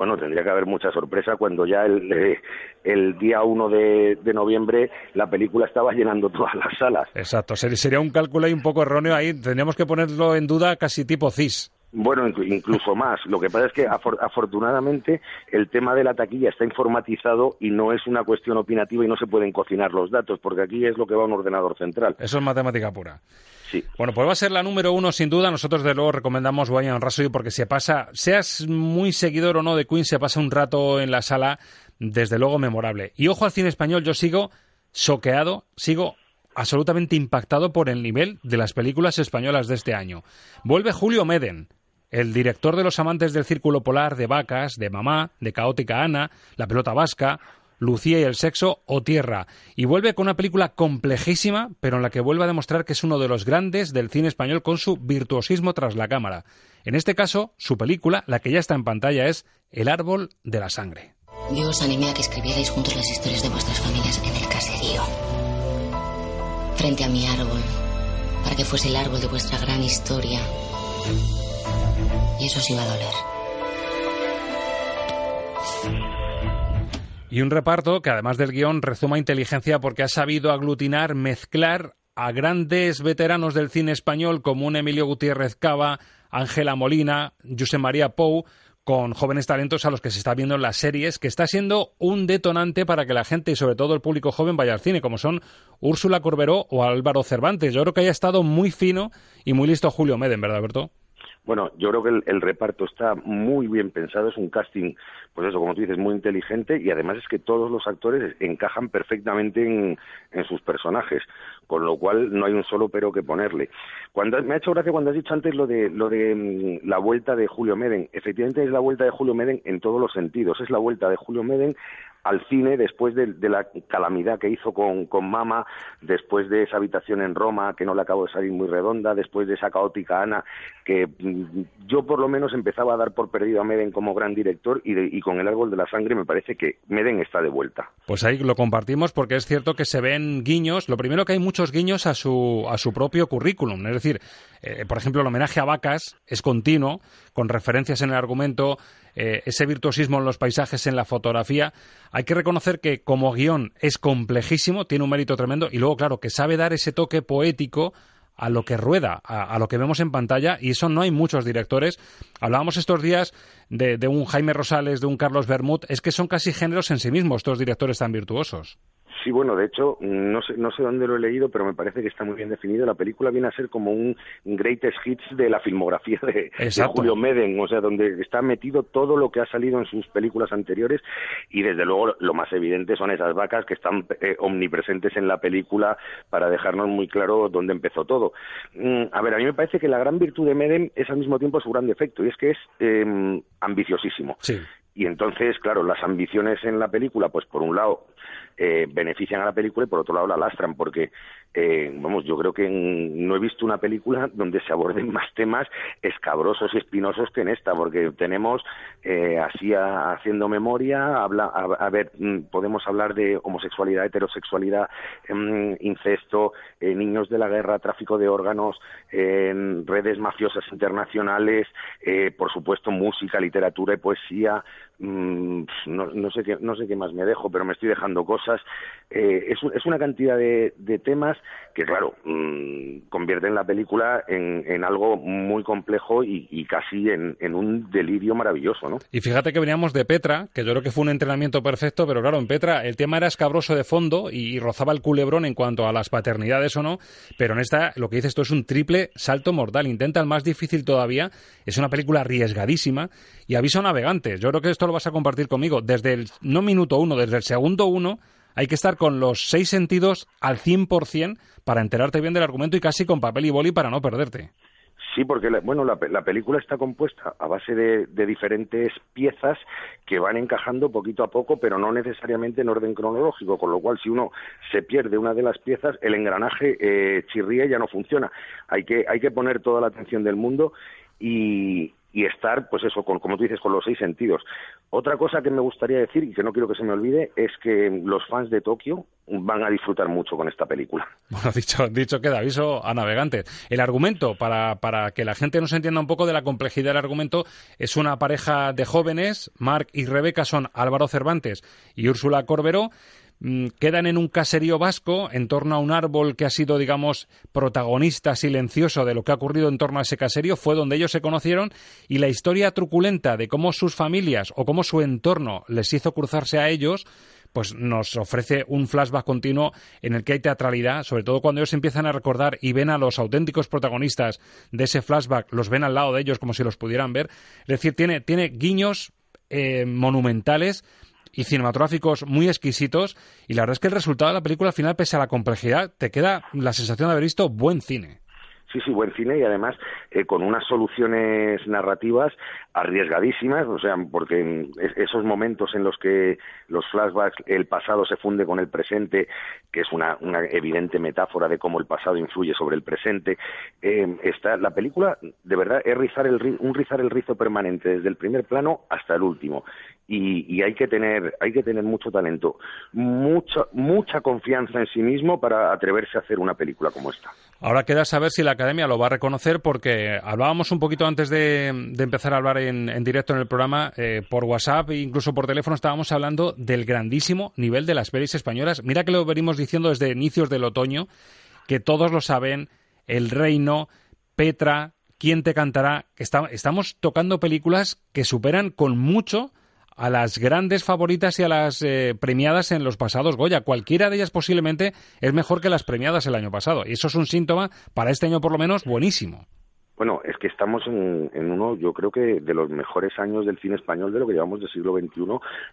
Bueno, tendría que haber mucha sorpresa cuando ya el, eh, el día 1 de, de, noviembre la película estaba llenando todas las salas. Exacto, sería un cálculo ahí un poco erróneo ahí, tendríamos que ponerlo en duda casi tipo CIS. Bueno, incluso más. Lo que pasa es que afortunadamente el tema de la taquilla está informatizado y no es una cuestión opinativa y no se pueden cocinar los datos, porque aquí es lo que va a un ordenador central. Eso es matemática pura. Sí. Bueno, pues va a ser la número uno sin duda. Nosotros de luego recomendamos Boyan Rhapsody porque se pasa, seas muy seguidor o no de Queen, se pasa un rato en la sala, desde luego memorable. Y ojo al cine español, yo sigo soqueado, sigo absolutamente impactado por el nivel de las películas españolas de este año. Vuelve Julio Meden, el director de Los amantes del Círculo Polar, de Vacas, de Mamá, de Caótica Ana, La pelota vasca, Lucía y el sexo o Tierra. Y vuelve con una película complejísima, pero en la que vuelve a demostrar que es uno de los grandes del cine español con su virtuosismo tras la cámara. En este caso, su película, la que ya está en pantalla, es El árbol de la sangre. Yo os animé a que escribierais juntos las historias de vuestras familias en el caserío. Frente a mi árbol, para que fuese el árbol de vuestra gran historia. Y eso os iba a doler. Y un reparto que además del guion rezuma inteligencia porque ha sabido aglutinar, mezclar a grandes veteranos del cine español como un Emilio Gutiérrez Cava, Ángela Molina, José María Pou, con jóvenes talentos a los que se está viendo en las series, que está siendo un detonante para que la gente y sobre todo el público joven vaya al cine, como son Úrsula Corberó o Álvaro Cervantes. Yo creo que haya estado muy fino y muy listo Julio Meden, ¿verdad, Alberto? Bueno, yo creo que el, el, reparto está muy bien pensado, es un casting, pues eso, como tú dices, muy inteligente y además es que todos los actores encajan perfectamente en, sus personajes, con lo cual no hay un solo pero que ponerle. Cuando me ha hecho gracia cuando has dicho antes lo de lo de mm, la vuelta de Julio Meden. Efectivamente es la vuelta de Julio Meden en todos los sentidos. Es la vuelta de Julio Meden al cine después de, la calamidad que hizo con, con Mama, después de esa habitación en Roma que no le acabó de salir muy redonda, después de esa caótica Ana, que mm, yo por lo menos empezaba a dar por perdido a Meden como gran director y, de, y con El Árbol de la Sangre me parece que Meden está de vuelta. Pues ahí lo compartimos porque es cierto que se ven guiños. Lo primero que hay muchos guiños a su, a su propio currículum. Es decir, eh, por ejemplo, el homenaje a Vacas es continuo, con referencias en el argumento, eh, ese virtuosismo en los paisajes, en la fotografía. Hay que reconocer que como guion es complejísimo, tiene un mérito tremendo y luego, claro, que sabe dar ese toque poético a lo que rueda, a, lo que vemos en pantalla, y eso no hay muchos directores. Hablábamos estos días de, de un Jaime Rosales, de un Carlos Bermud, es que son casi géneros en sí mismos estos directores tan virtuosos. Sí, bueno, de hecho, no sé, no sé dónde lo he leído, pero me parece que está muy bien definido. La película viene a ser como un greatest hits de la filmografía de, de, Julio Meden, o sea, donde está metido todo lo que ha salido en sus películas anteriores y desde luego lo más evidente son esas vacas que están eh, omnipresentes en la película para dejarnos muy claro dónde empezó todo. Mm, a ver, a mí me parece que la gran virtud de Meden es al mismo tiempo su gran defecto y es que es eh, ambiciosísimo. Sí. Y entonces, claro, las ambiciones en la película, pues por un lado eh, benefician a la película y por otro lado la lastran, porque, eh, vamos, yo creo que en, no he visto una película donde se aborden más temas escabrosos y espinosos que en esta, porque tenemos, eh, así haciendo memoria, habla, a, ver, mm, podemos hablar de homosexualidad, heterosexualidad, eh, incesto, niños de la guerra, tráfico de órganos, redes mafiosas internacionales, eh, por supuesto música, literatura y poesía, no, no, sé qué, no sé qué más me dejo, pero me estoy dejando cosas. Eh, es, es, una cantidad de, de, temas que, claro, mmm, convierten la película en, en algo muy complejo y, casi en, en, un delirio maravilloso, ¿no? Y fíjate que veníamos de Petra, que yo creo que fue un entrenamiento perfecto, pero claro, en Petra el tema era escabroso de fondo y, rozaba el culebrón en cuanto a las paternidades o no, pero en esta lo que dices tú es un triple salto mortal. Intenta el más difícil todavía. Es una película arriesgadísima y aviso a navegantes. Yo creo que esto lo vas a compartir conmigo. Desde el, no minuto uno, desde el segundo uno, hay que estar con los seis sentidos al 100% para enterarte bien del argumento y casi con papel y boli para no perderte. Sí, porque la, bueno, la, la, película está compuesta a base de, de, diferentes piezas que van encajando poquito a poco, pero no necesariamente en orden cronológico, con lo cual si uno se pierde una de las piezas, el engranaje eh, chirría y ya no funciona. Hay que, hay que poner toda la atención del mundo y, y estar, pues eso, con, como tú dices, con los seis sentidos. Otra cosa que me gustaría decir y que no quiero que se me olvide es que los fans de Tokio van a disfrutar mucho con esta película. Bueno, dicho, dicho queda, aviso a navegantes. El argumento, para, para que la gente nos entienda un poco de la complejidad del argumento, es una pareja de jóvenes, Mark y Rebeca son Álvaro Cervantes y Úrsula Corberó, quedan en un caserío vasco en torno a un árbol que ha sido, digamos, protagonista silencioso de lo que ha ocurrido en torno a ese caserío, fue donde ellos se conocieron y la historia truculenta de cómo sus familias o cómo su entorno les hizo cruzarse a ellos, pues nos ofrece un flashback continuo en el que hay teatralidad, sobre todo cuando ellos empiezan a recordar y ven a los auténticos protagonistas de ese flashback, los ven al lado de ellos como si los pudieran ver. Es decir, tiene, tiene guiños eh, monumentales y cinematográficos muy exquisitos y la verdad es que el resultado de la película al final, pese a la complejidad, te queda la sensación de haber visto buen cine. Sí, sí, buen cine y además eh, con unas soluciones narrativas arriesgadísimas, o sea, porque esos momentos en los que los flashbacks, el pasado se funde con el presente, que es una, una evidente metáfora de cómo el pasado influye sobre el presente, eh, está, la película de verdad es rizar el, un rizar el rizo permanente desde el primer plano hasta el último y, y hay que tener hay que tener mucho talento, mucha mucha confianza en sí mismo para atreverse a hacer una película como esta. Ahora queda saber si la Academia lo va a reconocer porque hablábamos un poquito antes de, empezar a hablar en, directo en el programa eh, por WhatsApp e incluso por teléfono estábamos hablando del grandísimo nivel de las pelis españolas. Mira que lo venimos diciendo desde inicios del otoño, que todos lo saben, El Reino, Petra, ¿Quién te cantará? estamos tocando películas que superan con mucho a las grandes favoritas y a las eh, premiadas en los pasados Goya. Cualquiera de ellas posiblemente es mejor que las premiadas el año pasado. Y eso es un síntoma, para este año por lo menos, buenísimo. Bueno, es que estamos en, uno, yo creo que de los mejores años del cine español de lo que llevamos del siglo XXI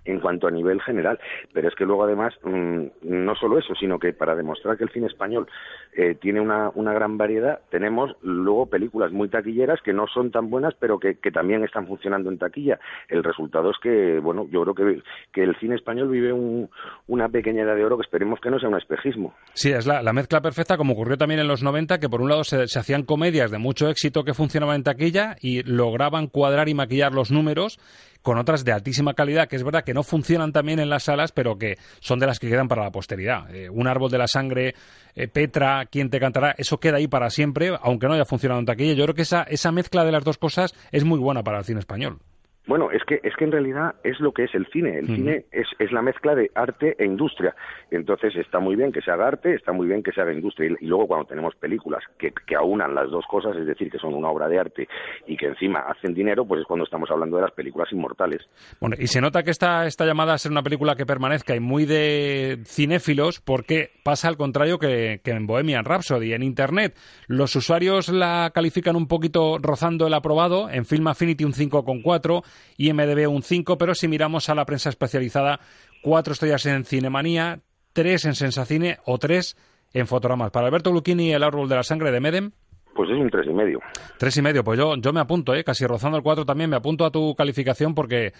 en cuanto a nivel general. Pero es que luego además, mm, no solo eso, sino que para demostrar que el cine español eh, tiene una, una, gran variedad, tenemos luego películas muy taquilleras que no son tan buenas, pero que, que, también están funcionando en taquilla. El resultado es que, bueno, yo creo que, que el cine español vive un, una pequeña edad de oro que esperemos que no sea un espejismo. Sí, es la, la mezcla perfecta, como ocurrió también en los 90, que por un lado se, se hacían comedias de mucho éxito que funcionaba en taquilla y lograban cuadrar y maquillar los números con otras de altísima calidad, que es verdad que no funcionan también en las salas, pero que son de las que quedan para la posteridad. Eh, un árbol de la sangre, eh, Petra, ¿Quién te cantará? Eso queda ahí para siempre, aunque no haya funcionado en taquilla. Yo creo que esa, esa mezcla de las dos cosas es muy buena para el cine español. Bueno, es que, es que en realidad es lo que es el cine. El cine es, es, la mezcla de arte e industria. Entonces está muy bien que se haga arte, está muy bien que se haga industria. Y, luego cuando tenemos películas que, que, aunan las dos cosas, es decir, que son una obra de arte y que encima hacen dinero, pues es cuando estamos hablando de las películas inmortales. Bueno, y se nota que esta, esta llamada a ser una película que permanezca y muy de cinéfilos porque pasa al contrario que, que en Bohemian Rhapsody. En Internet los usuarios la califican un poquito rozando el aprobado, en Film Affinity un 5,4 IMDB un 5, pero si miramos a la prensa especializada, cuatro estrellas en Cinemanía, tres en Sensacine o tres en Fotogramas. Para Alberto Lucchini, el árbol de la sangre de Medem. Pues es un tres y medio. Tres y medio, pues yo, yo me apunto, ¿eh? casi rozando el cuatro también, me apunto a tu calificación porque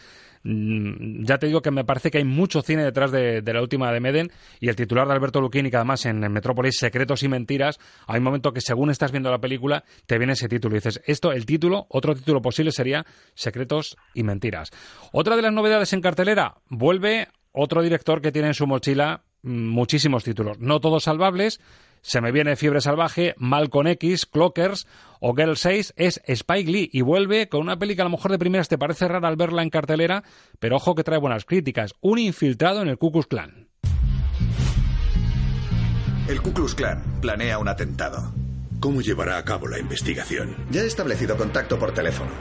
ya te digo que me parece que hay mucho cine detrás de, la última de Meden y el titular de Alberto Luquini, que además en, Metrópolis, Secretos y Mentiras, hay un momento que según estás viendo la película, te viene ese título y dices, esto, el título, otro título posible sería Secretos y Mentiras. Otra de las novedades en cartelera, vuelve otro director que tiene en su mochila mm, muchísimos títulos, no todos salvables, se me viene Fiebre Salvaje, Malcolm X, Clockers o Girl 6 es Spike Lee y vuelve con una película a lo mejor de primeras te parece rara al verla en cartelera, pero ojo que trae buenas críticas. Un infiltrado en el Ku Klux Klan. El Ku Klux Klan planea un atentado. ¿Cómo llevará a cabo la investigación? Ya he establecido contacto por teléfono.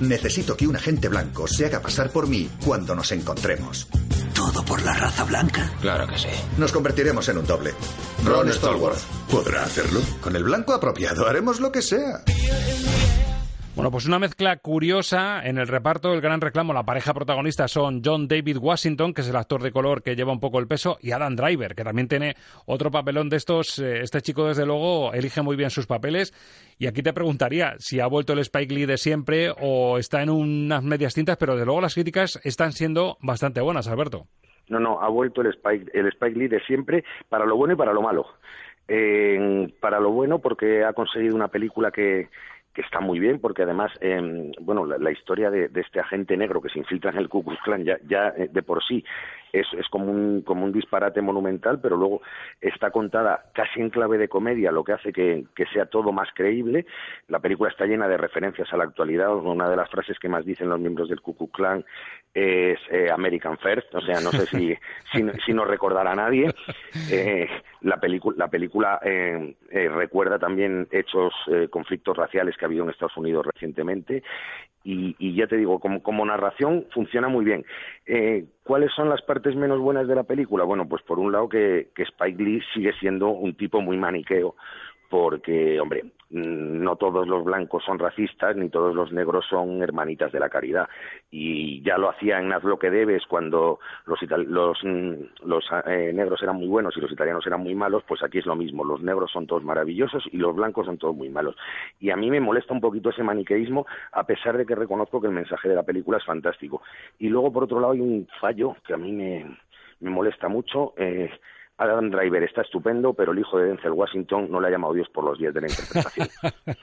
Necesito que un agente blanco se haga pasar por mí cuando nos encontremos. ¿Todo por la raza blanca? Claro que sí. Nos convertiremos en un doble. Ron Stallworth. ¿Podrá hacerlo? Con el blanco apropiado haremos lo que sea. Bueno, pues una mezcla curiosa en el reparto. El gran reclamo, la pareja protagonista son John David Washington, que es el actor de color que lleva un poco el peso, y Adam Driver, que también tiene otro papelón de estos. Eh, este chico, desde luego, elige muy bien sus papeles. Y aquí te preguntaría si ha vuelto el Spike Lee de siempre o está en unas medias tintas, pero de luego las críticas están siendo bastante buenas, Alberto. No, no, ha vuelto el Spike, el Spike Lee de siempre, para lo bueno y para lo malo. Para lo bueno, porque ha conseguido una película que que está muy bien porque además, eh, bueno, la, historia de, este agente negro que se infiltra en el Ku Klux Klan ya, ya eh, de por sí es, es como, un, como un disparate monumental, pero luego está contada casi en clave de comedia, lo que hace que, que sea todo más creíble. La película está llena de referencias a la actualidad. Una de las frases que más dicen los miembros del Ku Klux Klan es eh, American First, o sea, no sé si, si, si nos recordará a nadie. Eh, la, la película eh, recuerda también hechos, eh, conflictos raciales que ha habido en Estados Unidos recientemente y, y ya te digo, como, como narración funciona muy bien. Eh, ¿Cuáles son las partes menos buenas de la película? Bueno, pues por un lado que, que Spike Lee sigue siendo un tipo muy maniqueo porque, hombre, no todos los blancos son racistas ni todos los negros son hermanitas de la caridad. Y ya lo hacía en Haz lo que debes cuando los los, mm, los eh, negros eran muy buenos y los italianos eran muy malos pues aquí es lo mismo. Los negros son todos maravillosos y los blancos son todos muy malos. Y a mí me molesta un poquito ese maniqueísmo a pesar de que reconozco que el mensaje de la película es fantástico. Y luego por otro lado hay un fallo que a mí me, me molesta mucho eh, Adam Driver está estupendo, pero el hijo de Denzel Washington no le ha llamado Dios por los 10 de la interpretación.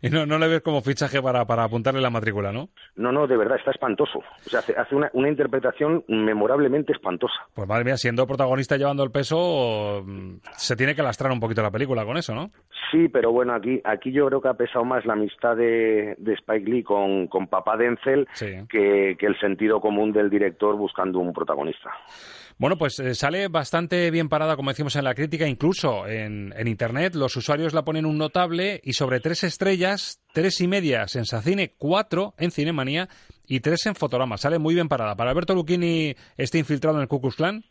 Y no, no le ves como fichaje para, para apuntarle la matrícula, ¿no? No, no, de verdad, está espantoso. O sea, hace, hace una, una interpretación memorablemente espantosa. Pues madre mía, siendo protagonista llevando el peso, mm, se tiene que lastrar un poquito la película con eso, ¿no? Sí, pero bueno, aquí, aquí yo creo que ha pesado más la amistad de, de Spike Lee con, con papá Denzel que, que el sentido común del director buscando un protagonista. Bueno, pues eh, sale bastante bien parada, como decimos en la crítica, incluso en, en Internet. Los usuarios la ponen un notable y sobre tres estrellas, tres y media en Sensacine, cuatro en Cinemanía y tres en Fotorama. Sale muy bien parada. ¿Para Alberto Lucchini está infiltrado en el Ku Klux Klan?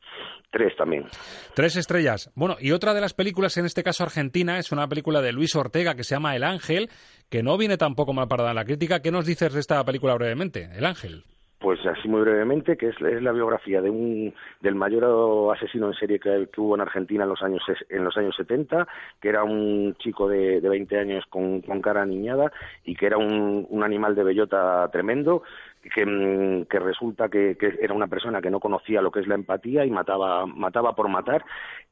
Tres también. Tres estrellas. Bueno, y otra de las películas, en este caso argentina, es una película de Luis Ortega que se llama El Ángel, que no viene tampoco mal parada en la crítica. ¿Qué nos dices de esta película brevemente? El Ángel. Pues así muy brevemente, que es, es la biografía de un del mayor asesino en serie que, hubo en Argentina en los años en los años 70, que era un chico de, de 20 años con, con cara niñada y que era un, un animal de bellota tremendo, que, mm, que resulta que, que era una persona que no conocía lo que es la empatía y mataba mataba por matar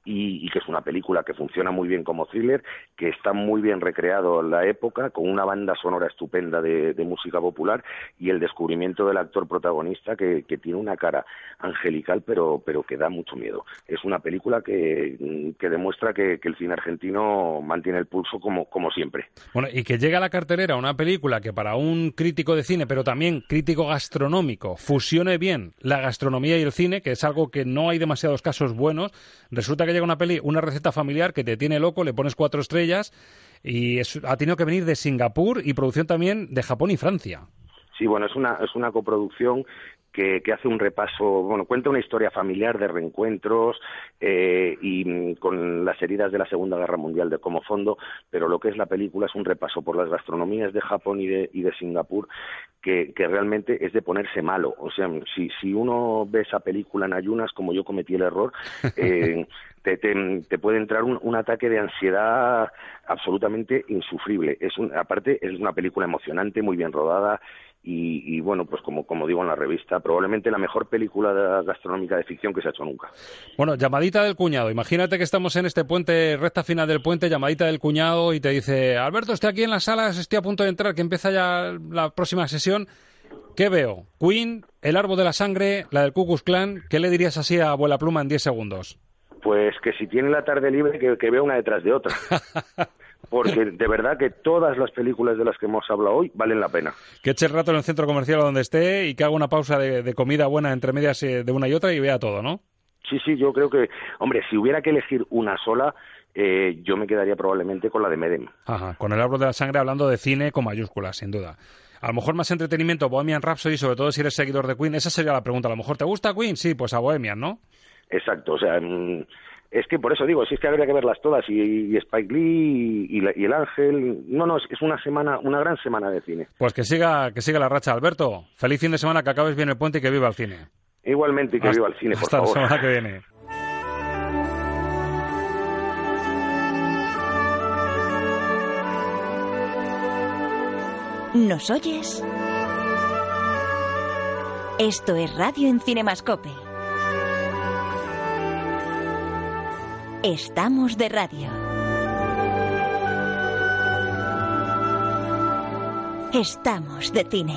y, y que es una película que funciona muy bien como thriller, que está muy bien recreado en la época, con una banda sonora estupenda de, música popular y el descubrimiento del actor protagonista que, que tiene una cara angelical pero, pero que da mucho miedo. Es una película que, que demuestra que el cine argentino mantiene el pulso como, como siempre. Bueno, y que llega a la cartelera una película que para un crítico de cine, pero también crítico gastronómico, fusione bien la gastronomía y el cine, que es algo que no hay demasiados casos buenos. Resulta que llega una peli, una receta familiar que te tiene loco, le pones cuatro estrellas y es- ha tenido que venir de Singapur y producción también de Japón y Francia. Sí, bueno, es una, es una coproducción que, que hace un repaso, bueno, cuenta una historia familiar de reencuentros eh, y mm, con las heridas de la Segunda Guerra Mundial de como fondo, pero lo que es la película es un repaso por las gastronomías de Japón y de, y de Singapur que, que realmente es de ponerse malo. O sea, si, si uno ve esa película en ayunas, como yo cometí el error, eh, te, te, te puede entrar un, un ataque de ansiedad absolutamente insufrible. Es un, aparte, es una película emocionante, muy bien rodada y, y, bueno, pues como, como digo en la revista, probablemente la mejor película gastronómica de ficción que se ha hecho nunca. Bueno, llamadita del cuñado. Imagínate que estamos en este puente, recta final del puente, llamadita del cuñado y te dice, Alberto, estoy aquí en las salas, estoy a punto de entrar, que empieza ya la próxima sesión. ¿Qué veo? Queen, El Árbol de la Sangre, la del Ku Klux Klan. ¿Qué le dirías así a Abuela Pluma en 10 segundos? Pues que si tiene la tarde libre, que, que vea una detrás de otra. Porque de verdad que todas las películas de las que hemos hablado hoy valen la pena. Que eche el rato en el centro comercial donde esté y que haga una pausa de, de comida buena entre medias eh, de una y otra y vea todo, ¿no? Sí, sí, yo creo que, hombre, si hubiera que elegir una sola, eh, yo me quedaría probablemente con la de Medem. Ajá, con el árbol de la sangre hablando de cine con mayúsculas, sin duda. A lo mejor más entretenimiento, Bohemian Rhapsody, sobre todo si eres seguidor de Queen. Esa sería la pregunta. A lo mejor, ¿te gusta Queen? Sí, pues a Bohemian, ¿no? Exacto, o sea, mm, es que por eso digo, si es que habría que verlas todas, y, y Spike Lee y, El Ángel, no, no, es, es una semana, una gran semana de cine. Pues que siga, que siga la racha, Alberto. Feliz fin de semana, que acabes bien el puente y que viva el cine. Igualmente, y que Hasta- viva el cine, por hasta favor. la semana que viene. ¿Nos oyes? Esto es Radio en Cinemascope. Estamos de radio. Estamos de cine.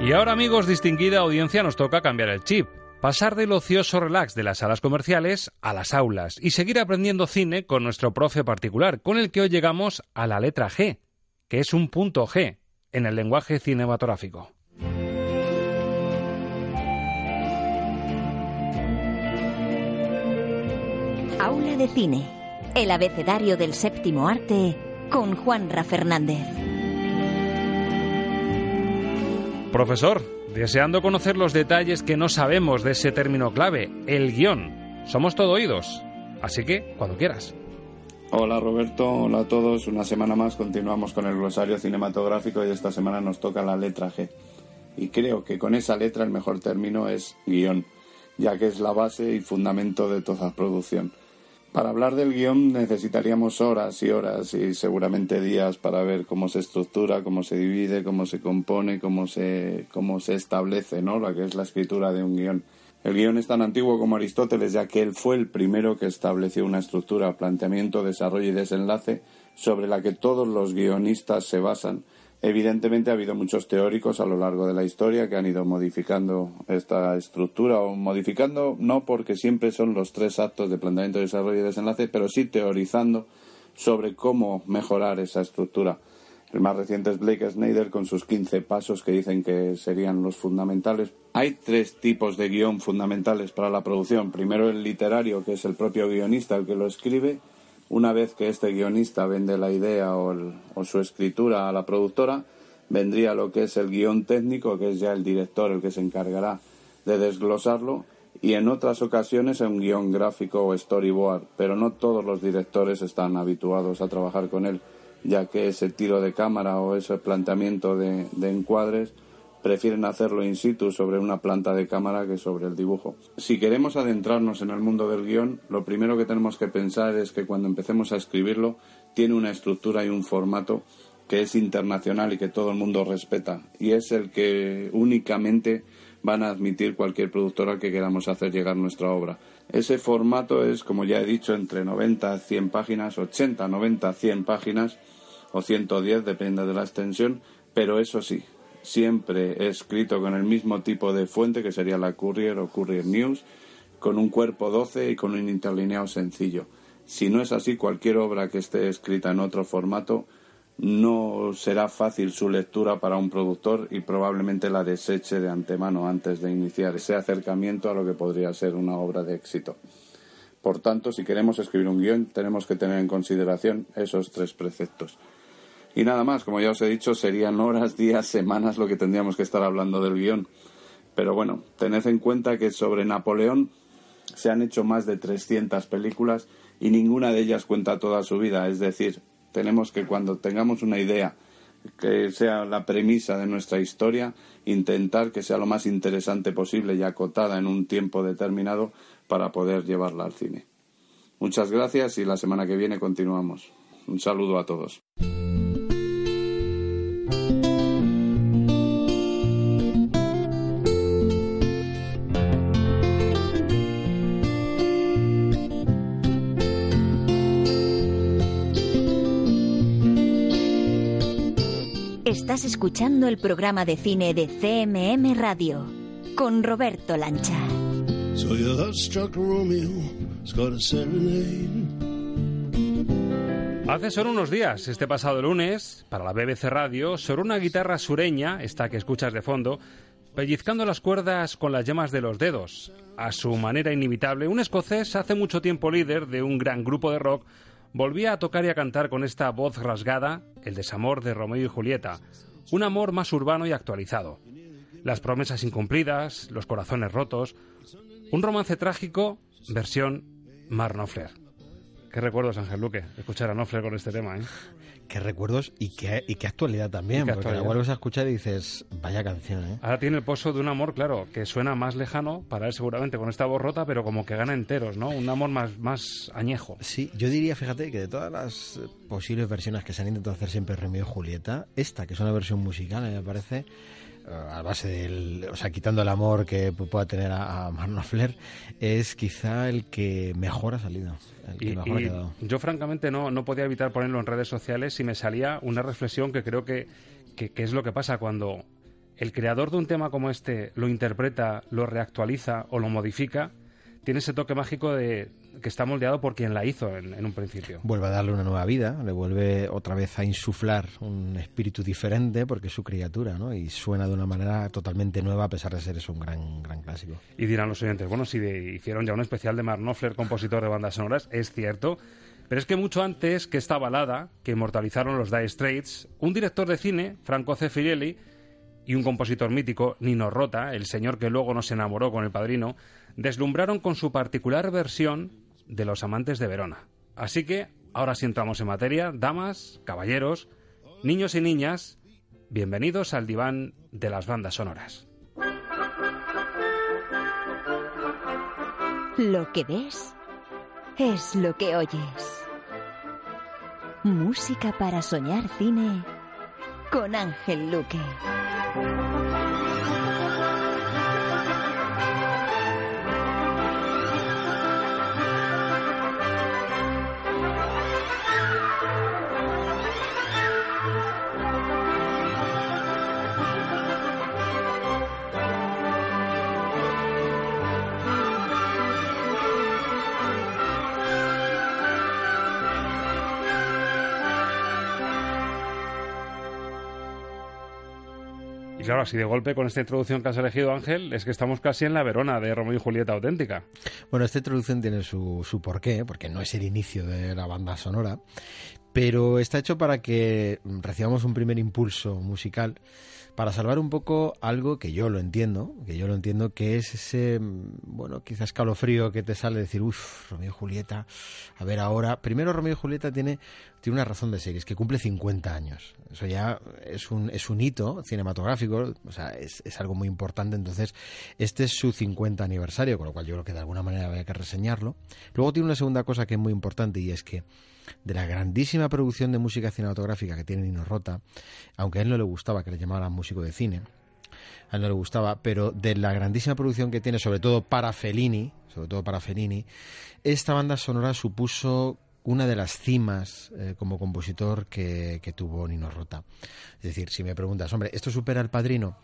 Y ahora, amigos, distinguida audiencia, nos toca cambiar el chip. Pasar del ocioso relax de las salas comerciales a las aulas y seguir aprendiendo cine con nuestro profe particular, con el que hoy llegamos a la letra G, que es un punto G en el lenguaje cinematográfico. Aula de cine. El abecedario del séptimo arte con Juanra Fernández. Profesor, deseando conocer los detalles que no sabemos de ese término clave, el guion. Somos todo oídos. Así que, cuando quieras. Hola Roberto, hola a todos. Una semana más continuamos con el glosario cinematográfico y esta semana nos toca la letra G. Y creo que con esa letra el mejor término es guion, ya que es la base y fundamento de toda producción. Para hablar del guion necesitaríamos horas y horas y seguramente días para ver cómo se estructura, cómo se divide, cómo se compone, cómo se, cómo se establece, ¿no? Lo que es la escritura de un guion. El guion es tan antiguo como Aristóteles, ya que él fue el primero que estableció una estructura, planteamiento, desarrollo y desenlace sobre la que todos los guionistas se basan Evidentemente ha habido muchos teóricos a lo largo de la historia que han ido modificando esta estructura o modificando no porque siempre son los tres actos de planteamiento, desarrollo y desenlace, pero sí teorizando sobre cómo mejorar esa estructura. El más reciente es Blake Snyder con sus 15 pasos que dicen que serían los fundamentales. Hay tres tipos de guion fundamentales para la producción. Primero el literario, que es el propio guionista el que lo escribe, una vez que este guionista vende la idea o, su escritura a la productora, vendría lo que es el guion técnico, que es ya el director el que se encargará de desglosarlo, y en otras ocasiones un guion gráfico o storyboard, pero no todos los directores están habituados a trabajar con él, ya que ese tiro de cámara o ese planteamiento de encuadres prefieren hacerlo in situ sobre una planta de cámara que sobre el dibujo. Si queremos adentrarnos en el mundo del guion, lo primero que tenemos que pensar es que cuando empecemos a escribirlo tiene una estructura y un formato que es internacional y que todo el mundo respeta y es el que únicamente van a admitir cualquier productora que queramos hacer llegar nuestra obra. Ese formato es, como ya he dicho, entre 90 a 100 páginas, 80, 90, 100 páginas o 110, depende de la extensión, pero eso sí, siempre escrito con el mismo tipo de fuente, que sería la Courier o Courier News, con un cuerpo 12 y con un interlineado sencillo. Si no es así, cualquier obra que esté escrita en otro formato no será fácil su lectura para un productor y probablemente la deseche de antemano antes de iniciar ese acercamiento a lo que podría ser una obra de éxito. Por tanto, si queremos escribir un guion, tenemos que tener en consideración esos tres preceptos. Y nada más, como ya os he dicho, serían horas, días, semanas lo que tendríamos que estar hablando del guion. Pero bueno, tened en cuenta que sobre Napoleón se han hecho más de 300 películas y ninguna de ellas cuenta toda su vida. Es decir, tenemos que cuando tengamos una idea que sea la premisa de nuestra historia, intentar que sea lo más interesante posible y acotada en un tiempo determinado para poder llevarla al cine. Muchas gracias y la semana que viene continuamos. Un saludo a todos. Estás escuchando el programa de cine de CMM Radio con Roberto Lancha. So your heart struck Romeo, it's got a serenade. Hace solo unos días, este pasado lunes, para la BBC Radio, sobre una guitarra sureña, esta que escuchas de fondo, pellizcando las cuerdas con las yemas de los dedos. A su manera inimitable, un escocés, hace mucho tiempo líder de un gran grupo de rock, volvía a tocar y a cantar con esta voz rasgada el desamor de Romeo y Julieta, un amor más urbano y actualizado. Las promesas incumplidas, los corazones rotos, un romance trágico, versión Mar Knopfler. ¿Qué recuerdos, Ángel Luque, escuchar a Knopfler con este tema? ¿eh? Qué recuerdos y qué, y qué actualidad también, porque actualidad? la vuelves a escuchar y dices, vaya canción, ¿eh? Ahora tiene el pozo de un amor, claro, que suena más lejano para él seguramente con esta voz rota, pero como que gana enteros, ¿no? Un amor más, más añejo. Sí, yo diría, fíjate, que de todas las posibles versiones que se han intentado hacer siempre Remio y Julieta, esta, que es una versión musical, me parece a base del, o sea, quitando el amor que pueda tener a, a Marno Flair, es quizá el que mejor ha salido. El que Y, mejor ha quedado. yo francamente no, no podía evitar ponerlo en redes sociales y me salía una reflexión que creo que, que, que es lo que pasa cuando el creador de un tema como este lo interpreta, lo reactualiza o lo modifica, tiene ese toque mágico de que está moldeado por quien la hizo en, en un principio. Vuelve a darle una nueva vida, le vuelve otra vez a insuflar un espíritu diferente porque es su criatura, ¿no? Y suena de una manera totalmente nueva a pesar de ser eso un gran, gran clásico. Y dirán los oyentes, bueno, si de- hicieron ya un especial de Mark Knopfler, compositor de bandas sonoras, es cierto, pero es que mucho antes que esta balada, que inmortalizaron los Dire Straits, un director de cine, Franco Zeffirelli, y un compositor mítico, Nino Rota, el señor que luego nos enamoró con el padrino, deslumbraron con su particular versión de los amantes de Verona. Así que ahora sí entramos en materia, damas, caballeros, niños y niñas, bienvenidos al diván de las bandas sonoras. Lo que ves es lo que oyes. Música para soñar cine con Ángel Luque. Claro, así de golpe con esta introducción que has elegido, Ángel, es que estamos casi en la Verona de Romeo y Julieta auténtica. Bueno, esta introducción tiene su, su porqué, porque no es el inicio de la banda sonora, pero está hecho para que recibamos un primer impulso musical para salvar un poco algo que yo lo entiendo, que yo lo entiendo, que es ese, bueno, quizás escalofrío que te sale decir, uff, Romeo y Julieta, a ver ahora. Primero, Romeo y Julieta tiene, tiene una razón de ser, es que cumple 50 años. Eso ya es un, es un hito cinematográfico, o sea, es, es algo muy importante. Entonces, este es su 50 aniversario, con lo cual yo creo que de alguna manera había que reseñarlo. Luego tiene una segunda cosa que es muy importante y es que de la grandísima producción de música cinematográfica que tiene Nino Rota, aunque a él no le gustaba que le llamaran músico de cine, a él no le gustaba, pero de la grandísima producción que tiene, sobre todo para Fellini, sobre todo para Fellini, esta banda sonora supuso una de las cimas eh, como compositor que, que tuvo Nino Rota. Es decir, si me preguntas, hombre, ¿esto supera al padrino?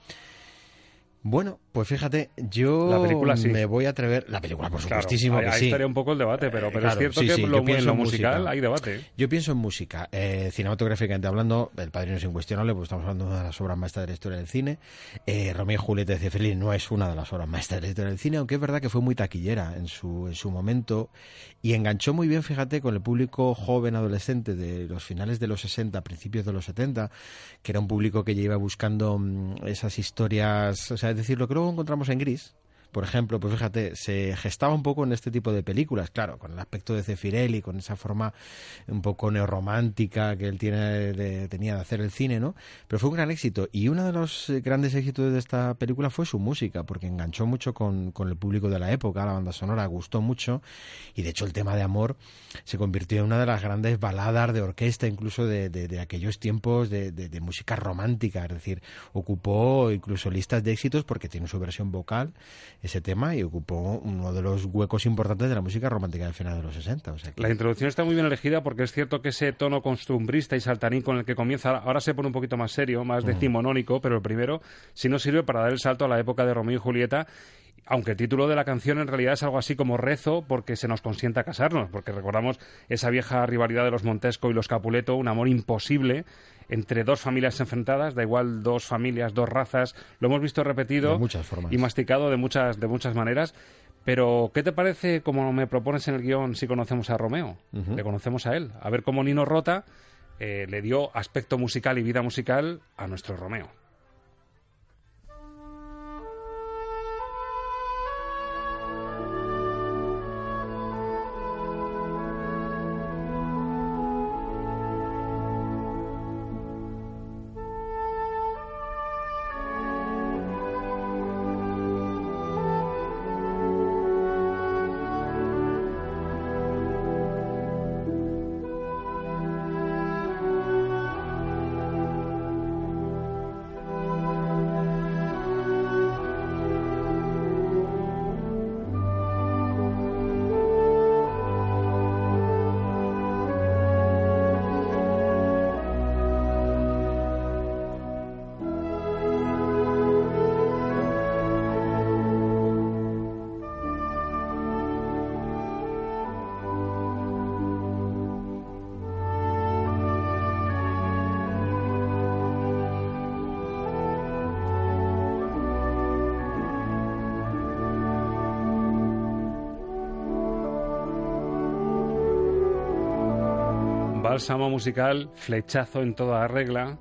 Bueno, pues fíjate, yo La película sí. me voy a atrever. La película, por Claro, supuestísimo ahí- que sí. estaría un poco el debate, pero, pero es Claro, cierto sí, que lo, en lo musical música. hay debate. Yo pienso en música. Eh, cinematográficamente hablando, El Padrino es incuestionable, porque estamos hablando de una de las obras maestras de la historia del cine. Eh, Romeo y Julieta de Fellini no es una de las obras maestras de la historia del cine, aunque es verdad que fue muy taquillera en su, en su momento y enganchó muy bien, fíjate, con el público joven adolescente de los finales de los 60, principios de los 70, que era un público que ya iba buscando mm, esas historias, o sea, es decir, lo que luego encontramos en Gris, por ejemplo, pues fíjate, se gestaba un poco en este tipo de películas, claro, con el aspecto de Cefirelli, con esa forma un poco neorromántica que él tiene de- tenía de hacer el cine, ¿no? Pero fue un gran éxito y uno de los eh, grandes éxitos de esta película fue su música, porque enganchó mucho con, con el público de la época, la banda sonora gustó mucho y de hecho el tema de amor se convirtió en una de las grandes baladas de orquesta, incluso de, de- de aquellos tiempos de, de- de música romántica, es decir, ocupó incluso listas de éxitos porque tiene su versión vocal ese tema y ocupó uno de los huecos importantes de la música romántica del final de los 60. O sea que- La introducción está muy bien elegida porque es cierto que ese tono costumbrista y saltarín con el que comienza ahora se pone un poquito más serio, más decimonónico, pero el primero sí nos sirve para dar el salto a la época de Romeo y Julieta. Aunque el título de la canción en realidad es algo así como rezo porque se nos consienta casarnos, porque recordamos esa vieja rivalidad de los Montesco y los Capuleto, un amor imposible entre dos familias enfrentadas, da igual dos familias, dos razas, lo hemos visto repetido De muchas formas. y masticado de muchas, de muchas maneras. Pero, ¿qué te parece, como me propones en el guion, si conocemos a Romeo? Le conocemos a él. A ver cómo Nino Rota eh, le dio aspecto musical y vida musical a nuestro Romeo. Bálsamo musical, flechazo en toda regla,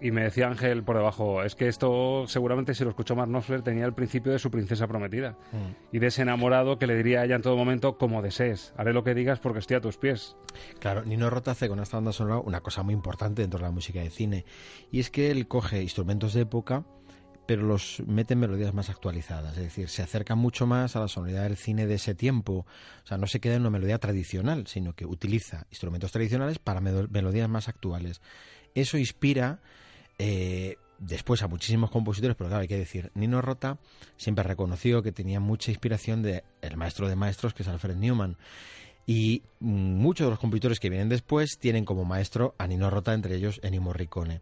Y me decía Ángel por debajo, es que esto seguramente si lo escuchó Mark Knopfler tenía el principio de su princesa prometida. Mm. Y de ese enamorado que le diría a ella en todo momento, como desees, haré lo que digas porque estoy a tus pies. Claro, Nino Rota hace con esta banda sonora una cosa muy importante dentro de la música de cine. Y es que él coge instrumentos de época, pero los mete en melodías más actualizadas. Es decir, se acerca mucho más a la sonoridad del cine de ese tiempo. O sea, no se queda en una melodía tradicional, sino que utiliza instrumentos tradicionales para melo- melodías más actuales. Eso inspira eh, después a muchísimos compositores, pero claro, hay que decir, Nino Rota siempre reconoció que tenía mucha inspiración de el maestro de maestros, que es Alfred Newman. Y muchos de los compositores que vienen después tienen como maestro a Nino Rota, entre ellos Ennio Morricone.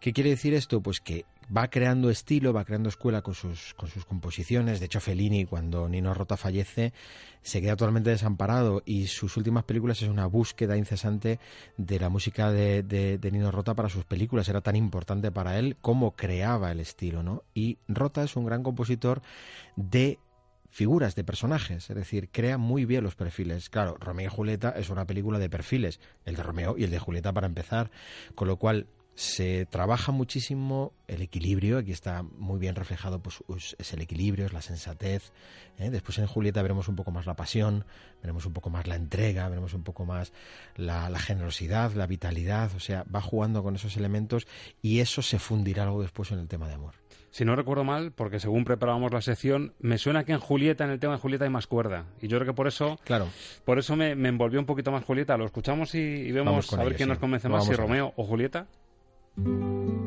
¿Qué quiere decir esto? Pues que va creando estilo, va creando escuela con sus, con sus composiciones. De hecho, Fellini, cuando Nino Rota fallece, se queda totalmente desamparado y sus últimas películas es una búsqueda incesante de la música de, de- de Nino Rota para sus películas. Era tan importante para él como creaba el estilo, ¿no? Y Rota es un gran compositor de figuras de personajes, es decir, crea muy bien los perfiles. Claro, Romeo y Julieta es una película de perfiles, el de Romeo y el de Julieta para empezar, con lo cual se trabaja muchísimo el equilibrio, aquí está muy bien reflejado, pues es el equilibrio, es la sensatez. ¿eh? Después en Julieta veremos un poco más la pasión, veremos un poco más la entrega, veremos un poco más la, la generosidad, la vitalidad, o sea, va jugando con esos elementos y eso se fundirá luego después en el tema de amor. Si no recuerdo mal, porque según preparábamos la sección, me suena que en Julieta, en el tema de Julieta, hay más cuerda. Y yo creo que por eso, claro. por eso me, me envolvió un poquito más Julieta. Lo escuchamos y, y vemos a ver ello, quién sí. nos convence más, si vamos. Romeo o Julieta. うん。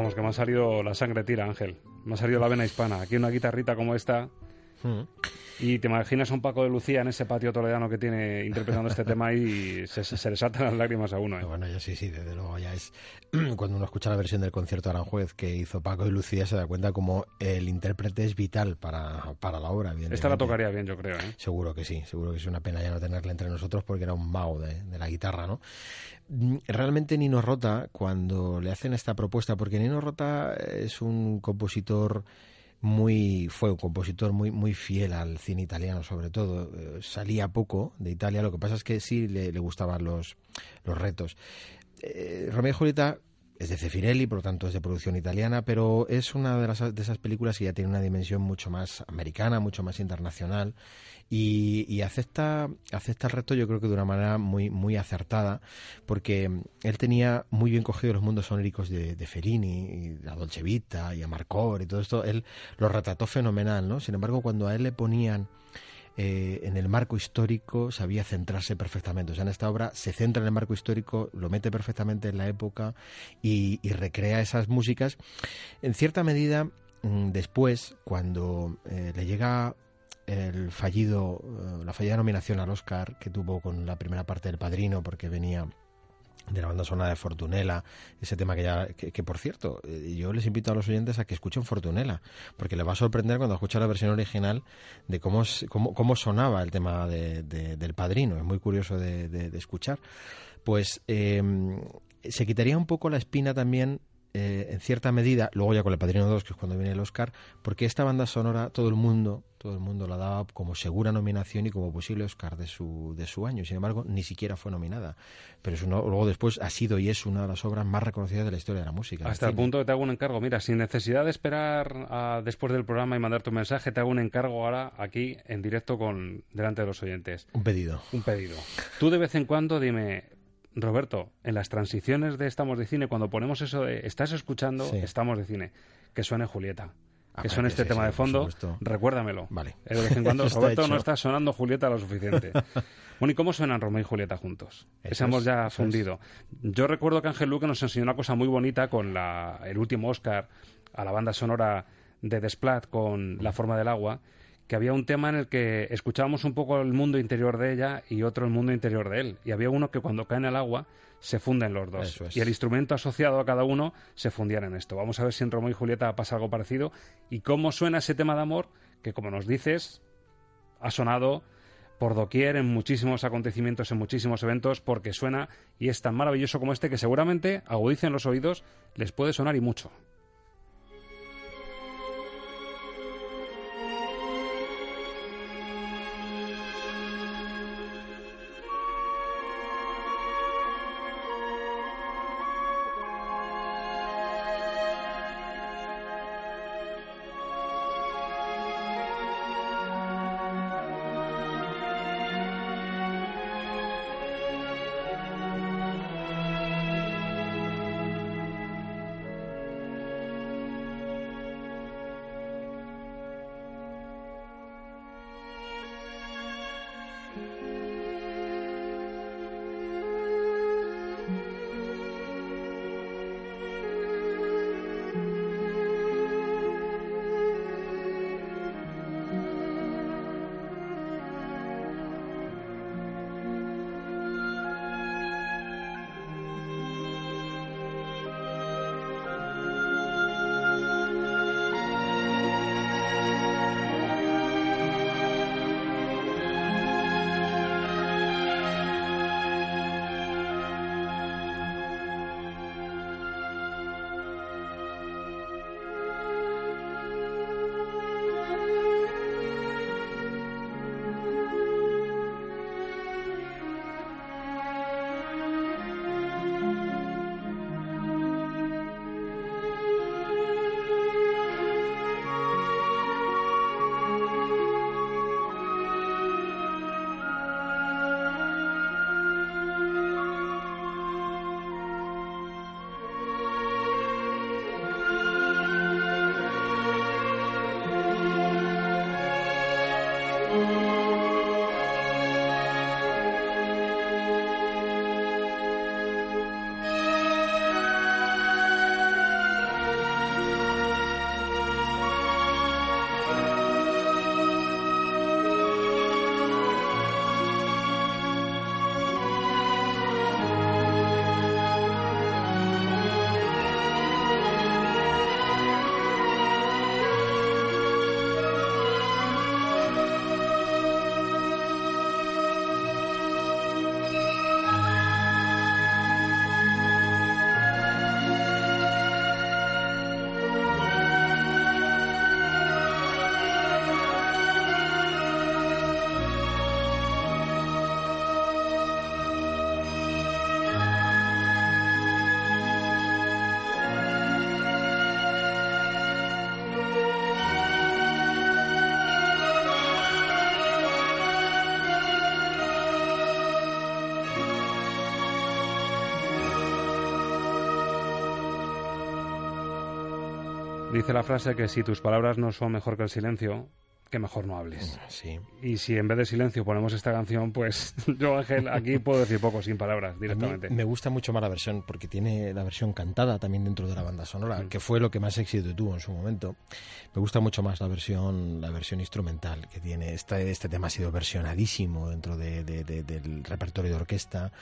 Vamos, que me ha salido la sangre tira, Ángel. Me ha salido la vena hispana. Aquí una guitarrita como esta. Y te imaginas a un Paco de Lucía en ese patio toledano que tiene interpretando este tema y se, se- le saltan las lágrimas a uno. ¿eh? Bueno, ya sí, sí, desde luego ya es... Cuando uno escucha la versión del concierto de Aranjuez que hizo Paco y Lucía se da cuenta como el intérprete es vital para, para la obra. Esta la tocaría bien, yo creo. ¿eh? Seguro que sí, seguro que es una pena ya no tenerla entre nosotros porque era un mago de, de la guitarra, ¿no? Mm, Realmente Nino Rota, cuando le hacen esta propuesta, porque Nino Rota es un compositor muy fue un compositor muy muy fiel al cine italiano sobre todo Eh, salía poco de Italia lo que pasa es que sí le, le gustaban los los retos. Eh, Romeo y Julieta es de Cefirelli, por lo tanto es de producción italiana, pero es una de, las, de esas películas que ya tiene una dimensión mucho más americana, mucho más internacional y, y acepta, acepta el reto yo creo que de una manera muy, muy acertada, porque él tenía muy bien cogido los mundos soníricos de, de Fellini, y la Dolce Vita y a Marcor y todo esto, él lo retrató fenomenal, ¿no? Sin embargo, cuando a él le ponían eh, en el marco histórico sabía centrarse perfectamente. O sea, en esta obra se centra en el marco histórico, lo mete perfectamente en la época y, recrea esas músicas. En cierta medida, mm, después, cuando eh, le llega el fallido, eh, la fallida nominación al Oscar que tuvo con la primera parte del Padrino, porque venía de la banda sonora de Fortunela, ese tema que ya, que, por cierto, eh, yo les invito a los oyentes a que escuchen Fortunela, porque les va a sorprender cuando escuchen la versión original de cómo, cómo, cómo sonaba el tema de- de- del padrino, es muy curioso de, de- de escuchar. Pues eh, se quitaría un poco la espina también eh, en cierta medida, luego ya con el Padrino 2, que es cuando viene el Oscar, porque esta banda sonora todo el mundo, todo el mundo la daba como segura nominación y como posible Oscar de su, de su año. Sin embargo, ni siquiera fue nominada. Pero es luego después ha sido y es una de las obras más reconocidas de la historia de la música. Hasta el punto que te hago un encargo. Mira, sin necesidad de esperar a después del programa y mandar tu mensaje, te hago un encargo ahora aquí en directo con delante de los oyentes. Un pedido. Un pedido. Tú de vez en cuando dime, Roberto, en las transiciones de Estamos de Cine, cuando ponemos eso de estás escuchando, Sí. Estamos de Cine, que suene Julieta. Que suene este sí, tema sí, de fondo, recuérdamelo. Vale. Eh, De vez en cuando, Roberto, hecho. no está sonando Julieta lo suficiente. bueno, ¿y cómo suenan Romeo y Julieta juntos? Eso Ese ya fundido. Yo recuerdo que Ángel Luque nos enseñó una cosa muy bonita con la, el último Oscar a la banda sonora de Desplat con La forma del agua, que había un tema en el que escuchábamos un poco el mundo interior de ella y otro el mundo interior de él. Y había uno que cuando cae en el agua se funden los dos. Es. Y el instrumento asociado a cada uno se fundían en esto. Vamos a ver si en Romeo y Julieta pasa algo parecido y cómo suena ese tema de amor que, como nos dices, ha sonado por doquier en muchísimos acontecimientos, en muchísimos eventos, porque suena y es tan maravilloso como este que seguramente agudicen los oídos, les puede sonar y mucho. Dice la frase que si tus palabras no son mejor que el silencio, que mejor no hables. Sí. Y si en vez de silencio ponemos esta canción, pues yo, Ángel, aquí puedo decir poco sin palabras directamente. A mí me gusta mucho más la versión porque tiene la versión cantada también dentro de la banda sonora, que fue lo que más éxito tuvo en su momento. Me gusta mucho más la versión la versión instrumental que tiene. Este, este tema ha sido versionadísimo dentro de- de- de- del repertorio de orquesta.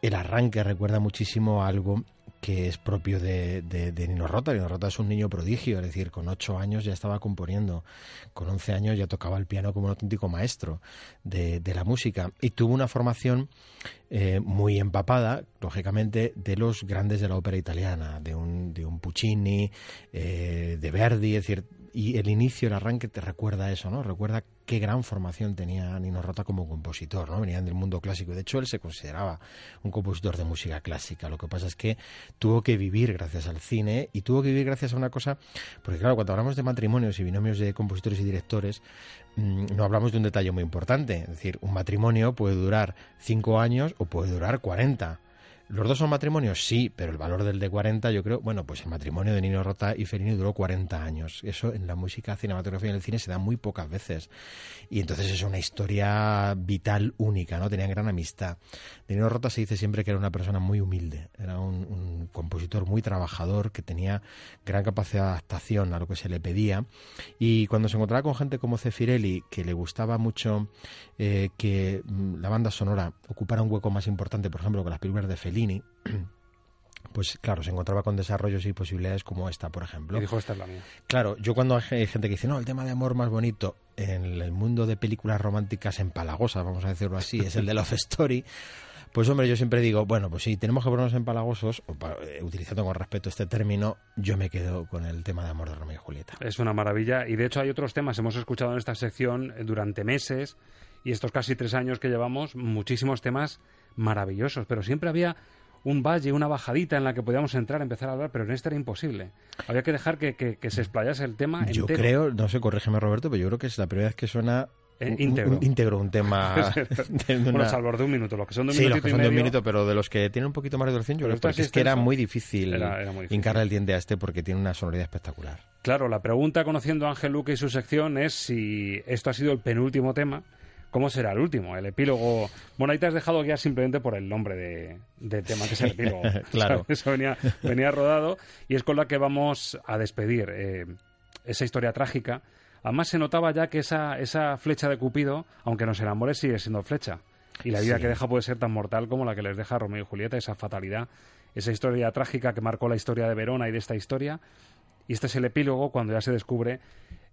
El arranque recuerda muchísimo a algo que es propio de, de, de Nino Rota. Nino Rota es un niño prodigio, es decir, con ocho años ya estaba componiendo, con 11 años ya tocaba el piano como un auténtico maestro de, de la música y tuvo una formación eh, muy empapada, lógicamente, de los grandes de la ópera italiana, de un, de un Puccini, eh, de Verdi, es decir, y el inicio, el arranque te recuerda eso, ¿no? Recuerda qué gran formación tenía Nino Rota como compositor, ¿no? Venían del mundo clásico. De hecho, él se consideraba un compositor de música clásica. Lo que pasa es que tuvo que vivir gracias al cine y tuvo que vivir gracias a una cosa, porque claro, cuando hablamos de matrimonios y binomios de compositores y directores, mm, no hablamos de un detalle muy importante. Es decir, un matrimonio puede durar cinco años o puede durar 40. ¿Los dos son matrimonios? Sí, pero el valor del de 40, yo creo, bueno, pues el matrimonio de Nino Rota y Fellini duró 40 años. Eso en la música, cinematografía y en el cine se da muy pocas veces. Y entonces es una historia vital única, ¿no? Tenían gran amistad. De Nino Rota se dice siempre que era una persona muy humilde, era un, compositor muy trabajador que tenía gran capacidad de adaptación a lo que se le pedía. Y cuando se encontraba con gente como Cefirelli, que le gustaba mucho eh, que mm, la banda sonora ocupara un hueco más importante, por ejemplo, que las películas de Fellini, pues claro, se encontraba con desarrollos y posibilidades como esta, por ejemplo. Y dijo, esta es la mía. Claro, yo cuando hay gente que dice, no, el tema de amor más bonito en el mundo de películas románticas empalagosas, vamos a decirlo así, es el de Love Story. Pues hombre, yo siempre digo, bueno, pues si tenemos que ponernos empalagosos, o pa- eh, utilizando con respeto este término, yo me quedo con el tema de amor de Romeo y Julieta. Es una maravilla. Y de hecho hay otros temas, hemos escuchado en esta sección eh, durante meses y estos casi tres años que llevamos, muchísimos temas maravillosos, pero siempre había un valle, una bajadita en la que podíamos entrar, empezar a hablar, pero en este era imposible. Había que dejar que, que- que se explayase el tema Yo entero. creo, no sé, corrígeme Roberto, pero yo creo que es la primera vez que suena Eh, un- íntegro. un, íntegro, un tema... de una- Bueno, salvo de un minuto, los que son de un sí, los que son de un medio. minuto, pero de los que tienen un poquito más de duración, yo creo es que era muy difícil, era- era muy difícil. hincarle el diente a este porque tiene una sonoridad espectacular. Claro, la pregunta, conociendo a Ángel Luque y su sección, es si esto ha sido el penúltimo tema, ¿cómo será el último? El epílogo. Bueno, ahí te has dejado guiar simplemente por el nombre de, del tema, que es el epílogo. Claro. Eso venía, venía rodado y es con la que vamos a despedir eh, esa historia trágica. Además, se notaba ya que esa, esa flecha de Cupido, aunque nos enamore, sigue siendo flecha. Y la vida Sí. que deja puede ser tan mortal como la que les deja Romeo y Julieta, esa fatalidad, esa historia trágica que marcó la historia de Verona y de esta historia. Y este es el epílogo cuando ya se descubre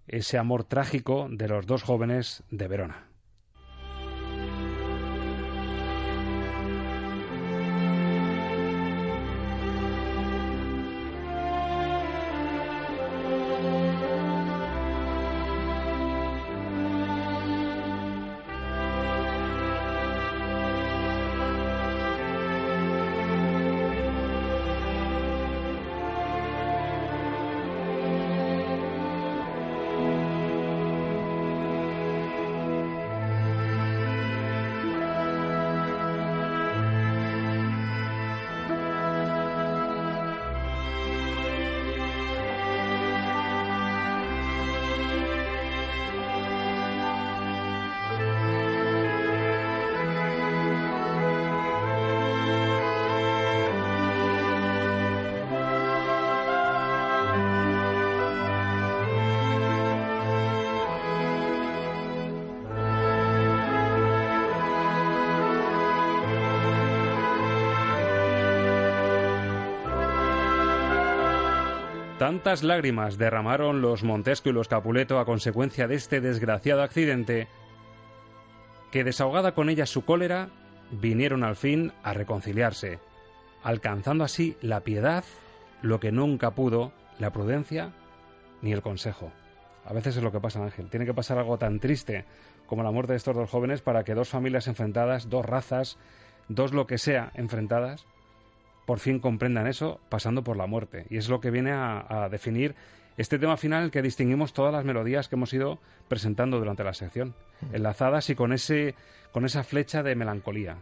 ese amor trágico de los dos jóvenes de Verona. Tantas lágrimas derramaron los Montesco y los Capuleto a consecuencia de este desgraciado accidente que, desahogada con ellas su cólera, vinieron al fin a reconciliarse, alcanzando así la piedad, lo que nunca pudo la prudencia ni el consejo. A veces es lo que pasa, Ángel. Tiene que pasar algo tan triste como la muerte de estos dos jóvenes para que dos familias enfrentadas, dos razas, dos lo que sea enfrentadas, por fin comprendan eso pasando por la muerte. Y es lo que viene a, a definir este tema final que distinguimos todas las melodías que hemos ido presentando durante la sección, enlazadas y con, ese, con esa flecha de melancolía.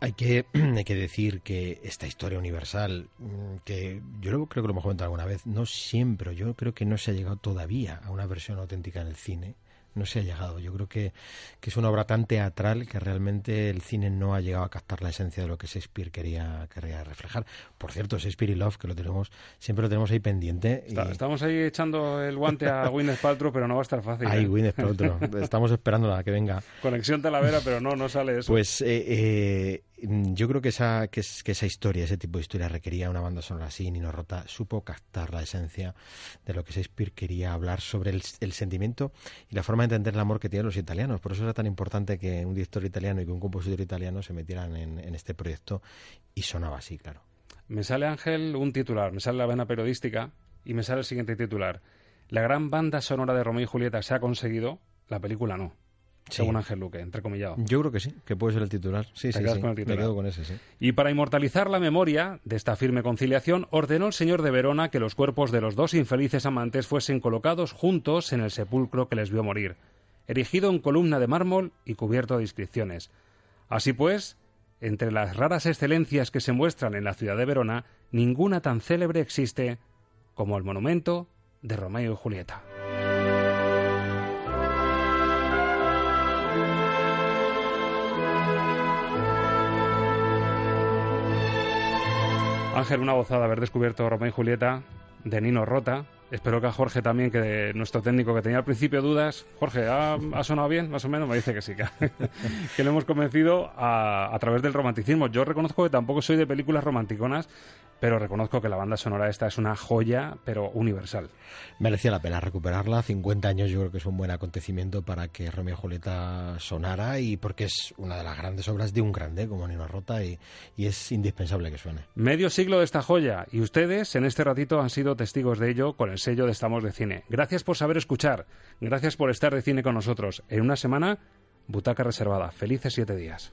Hay que, hay que decir que esta historia universal, mm, que yo creo que lo hemos comentado alguna vez, no siempre, yo creo que no se ha llegado todavía a una versión auténtica en el cine. No se ha llegado. Yo creo que, que es una obra tan teatral que realmente el cine no ha llegado a captar la esencia de lo que Shakespeare quería, quería reflejar. Por cierto, Shakespeare y Love, que lo tenemos, siempre lo tenemos ahí pendiente. y- Estamos ahí echando el guante a Gwyneth Paltrow, pero no va a estar fácil. Ay, ¿eh? Gwyneth Paltrow. Estamos esperando a que venga. Conexión Talavera, pero no, no sale eso. Pues eh, eh, yo creo que esa, que, que esa historia, ese tipo de historia requería una banda sonora así. Nino Rota supo captar la esencia de lo que Shakespeare quería hablar sobre el, el sentimiento y la forma de entender el amor que tienen los italianos. Por eso era tan importante que un director italiano y que un compositor italiano se metieran en, en este proyecto y sonaba así, claro. Me sale Ángel un titular, me sale la vena periodística y me sale el siguiente titular. La gran banda sonora de Romeo y Julieta se ha conseguido, la película no. Según Ángel Luque, entrecomillado. Yo creo que sí, que puede ser el titular. Sí, sí, sí. con el Me quedo con ese, sí. Y para inmortalizar la memoria de esta firme conciliación, ordenó el señor de Verona que los cuerpos de los dos infelices amantes fuesen colocados juntos en el sepulcro que les vio morir, erigido en columna de mármol y cubierto de inscripciones. Así pues, entre las raras excelencias que se muestran en la ciudad de Verona, ninguna tan célebre existe como el monumento de Romeo y Julieta. Ángel, una gozada haber descubierto Romeo y Julieta de Nino Rota. Espero que a Jorge también, que nuestro técnico que tenía al principio dudas. Jorge, ¿ha, ha sonado bien? Más o menos me dice que sí, que, le hemos convencido a, a través del romanticismo. Yo reconozco que tampoco soy de películas romanticonas, pero reconozco que la banda sonora esta es una joya, pero universal. Merecía la pena recuperarla. 50 años yo creo que es un buen acontecimiento para que Romeo y Julieta sonara y porque es una de las grandes obras de un grande como Nino Rota y, y es indispensable que suene. Medio siglo de esta joya y ustedes en este ratito han sido testigos de ello con el sello de Estamos de Cine. Gracias por saber escuchar, gracias por estar de cine con nosotros. En una semana, butaca reservada. Felices siete días.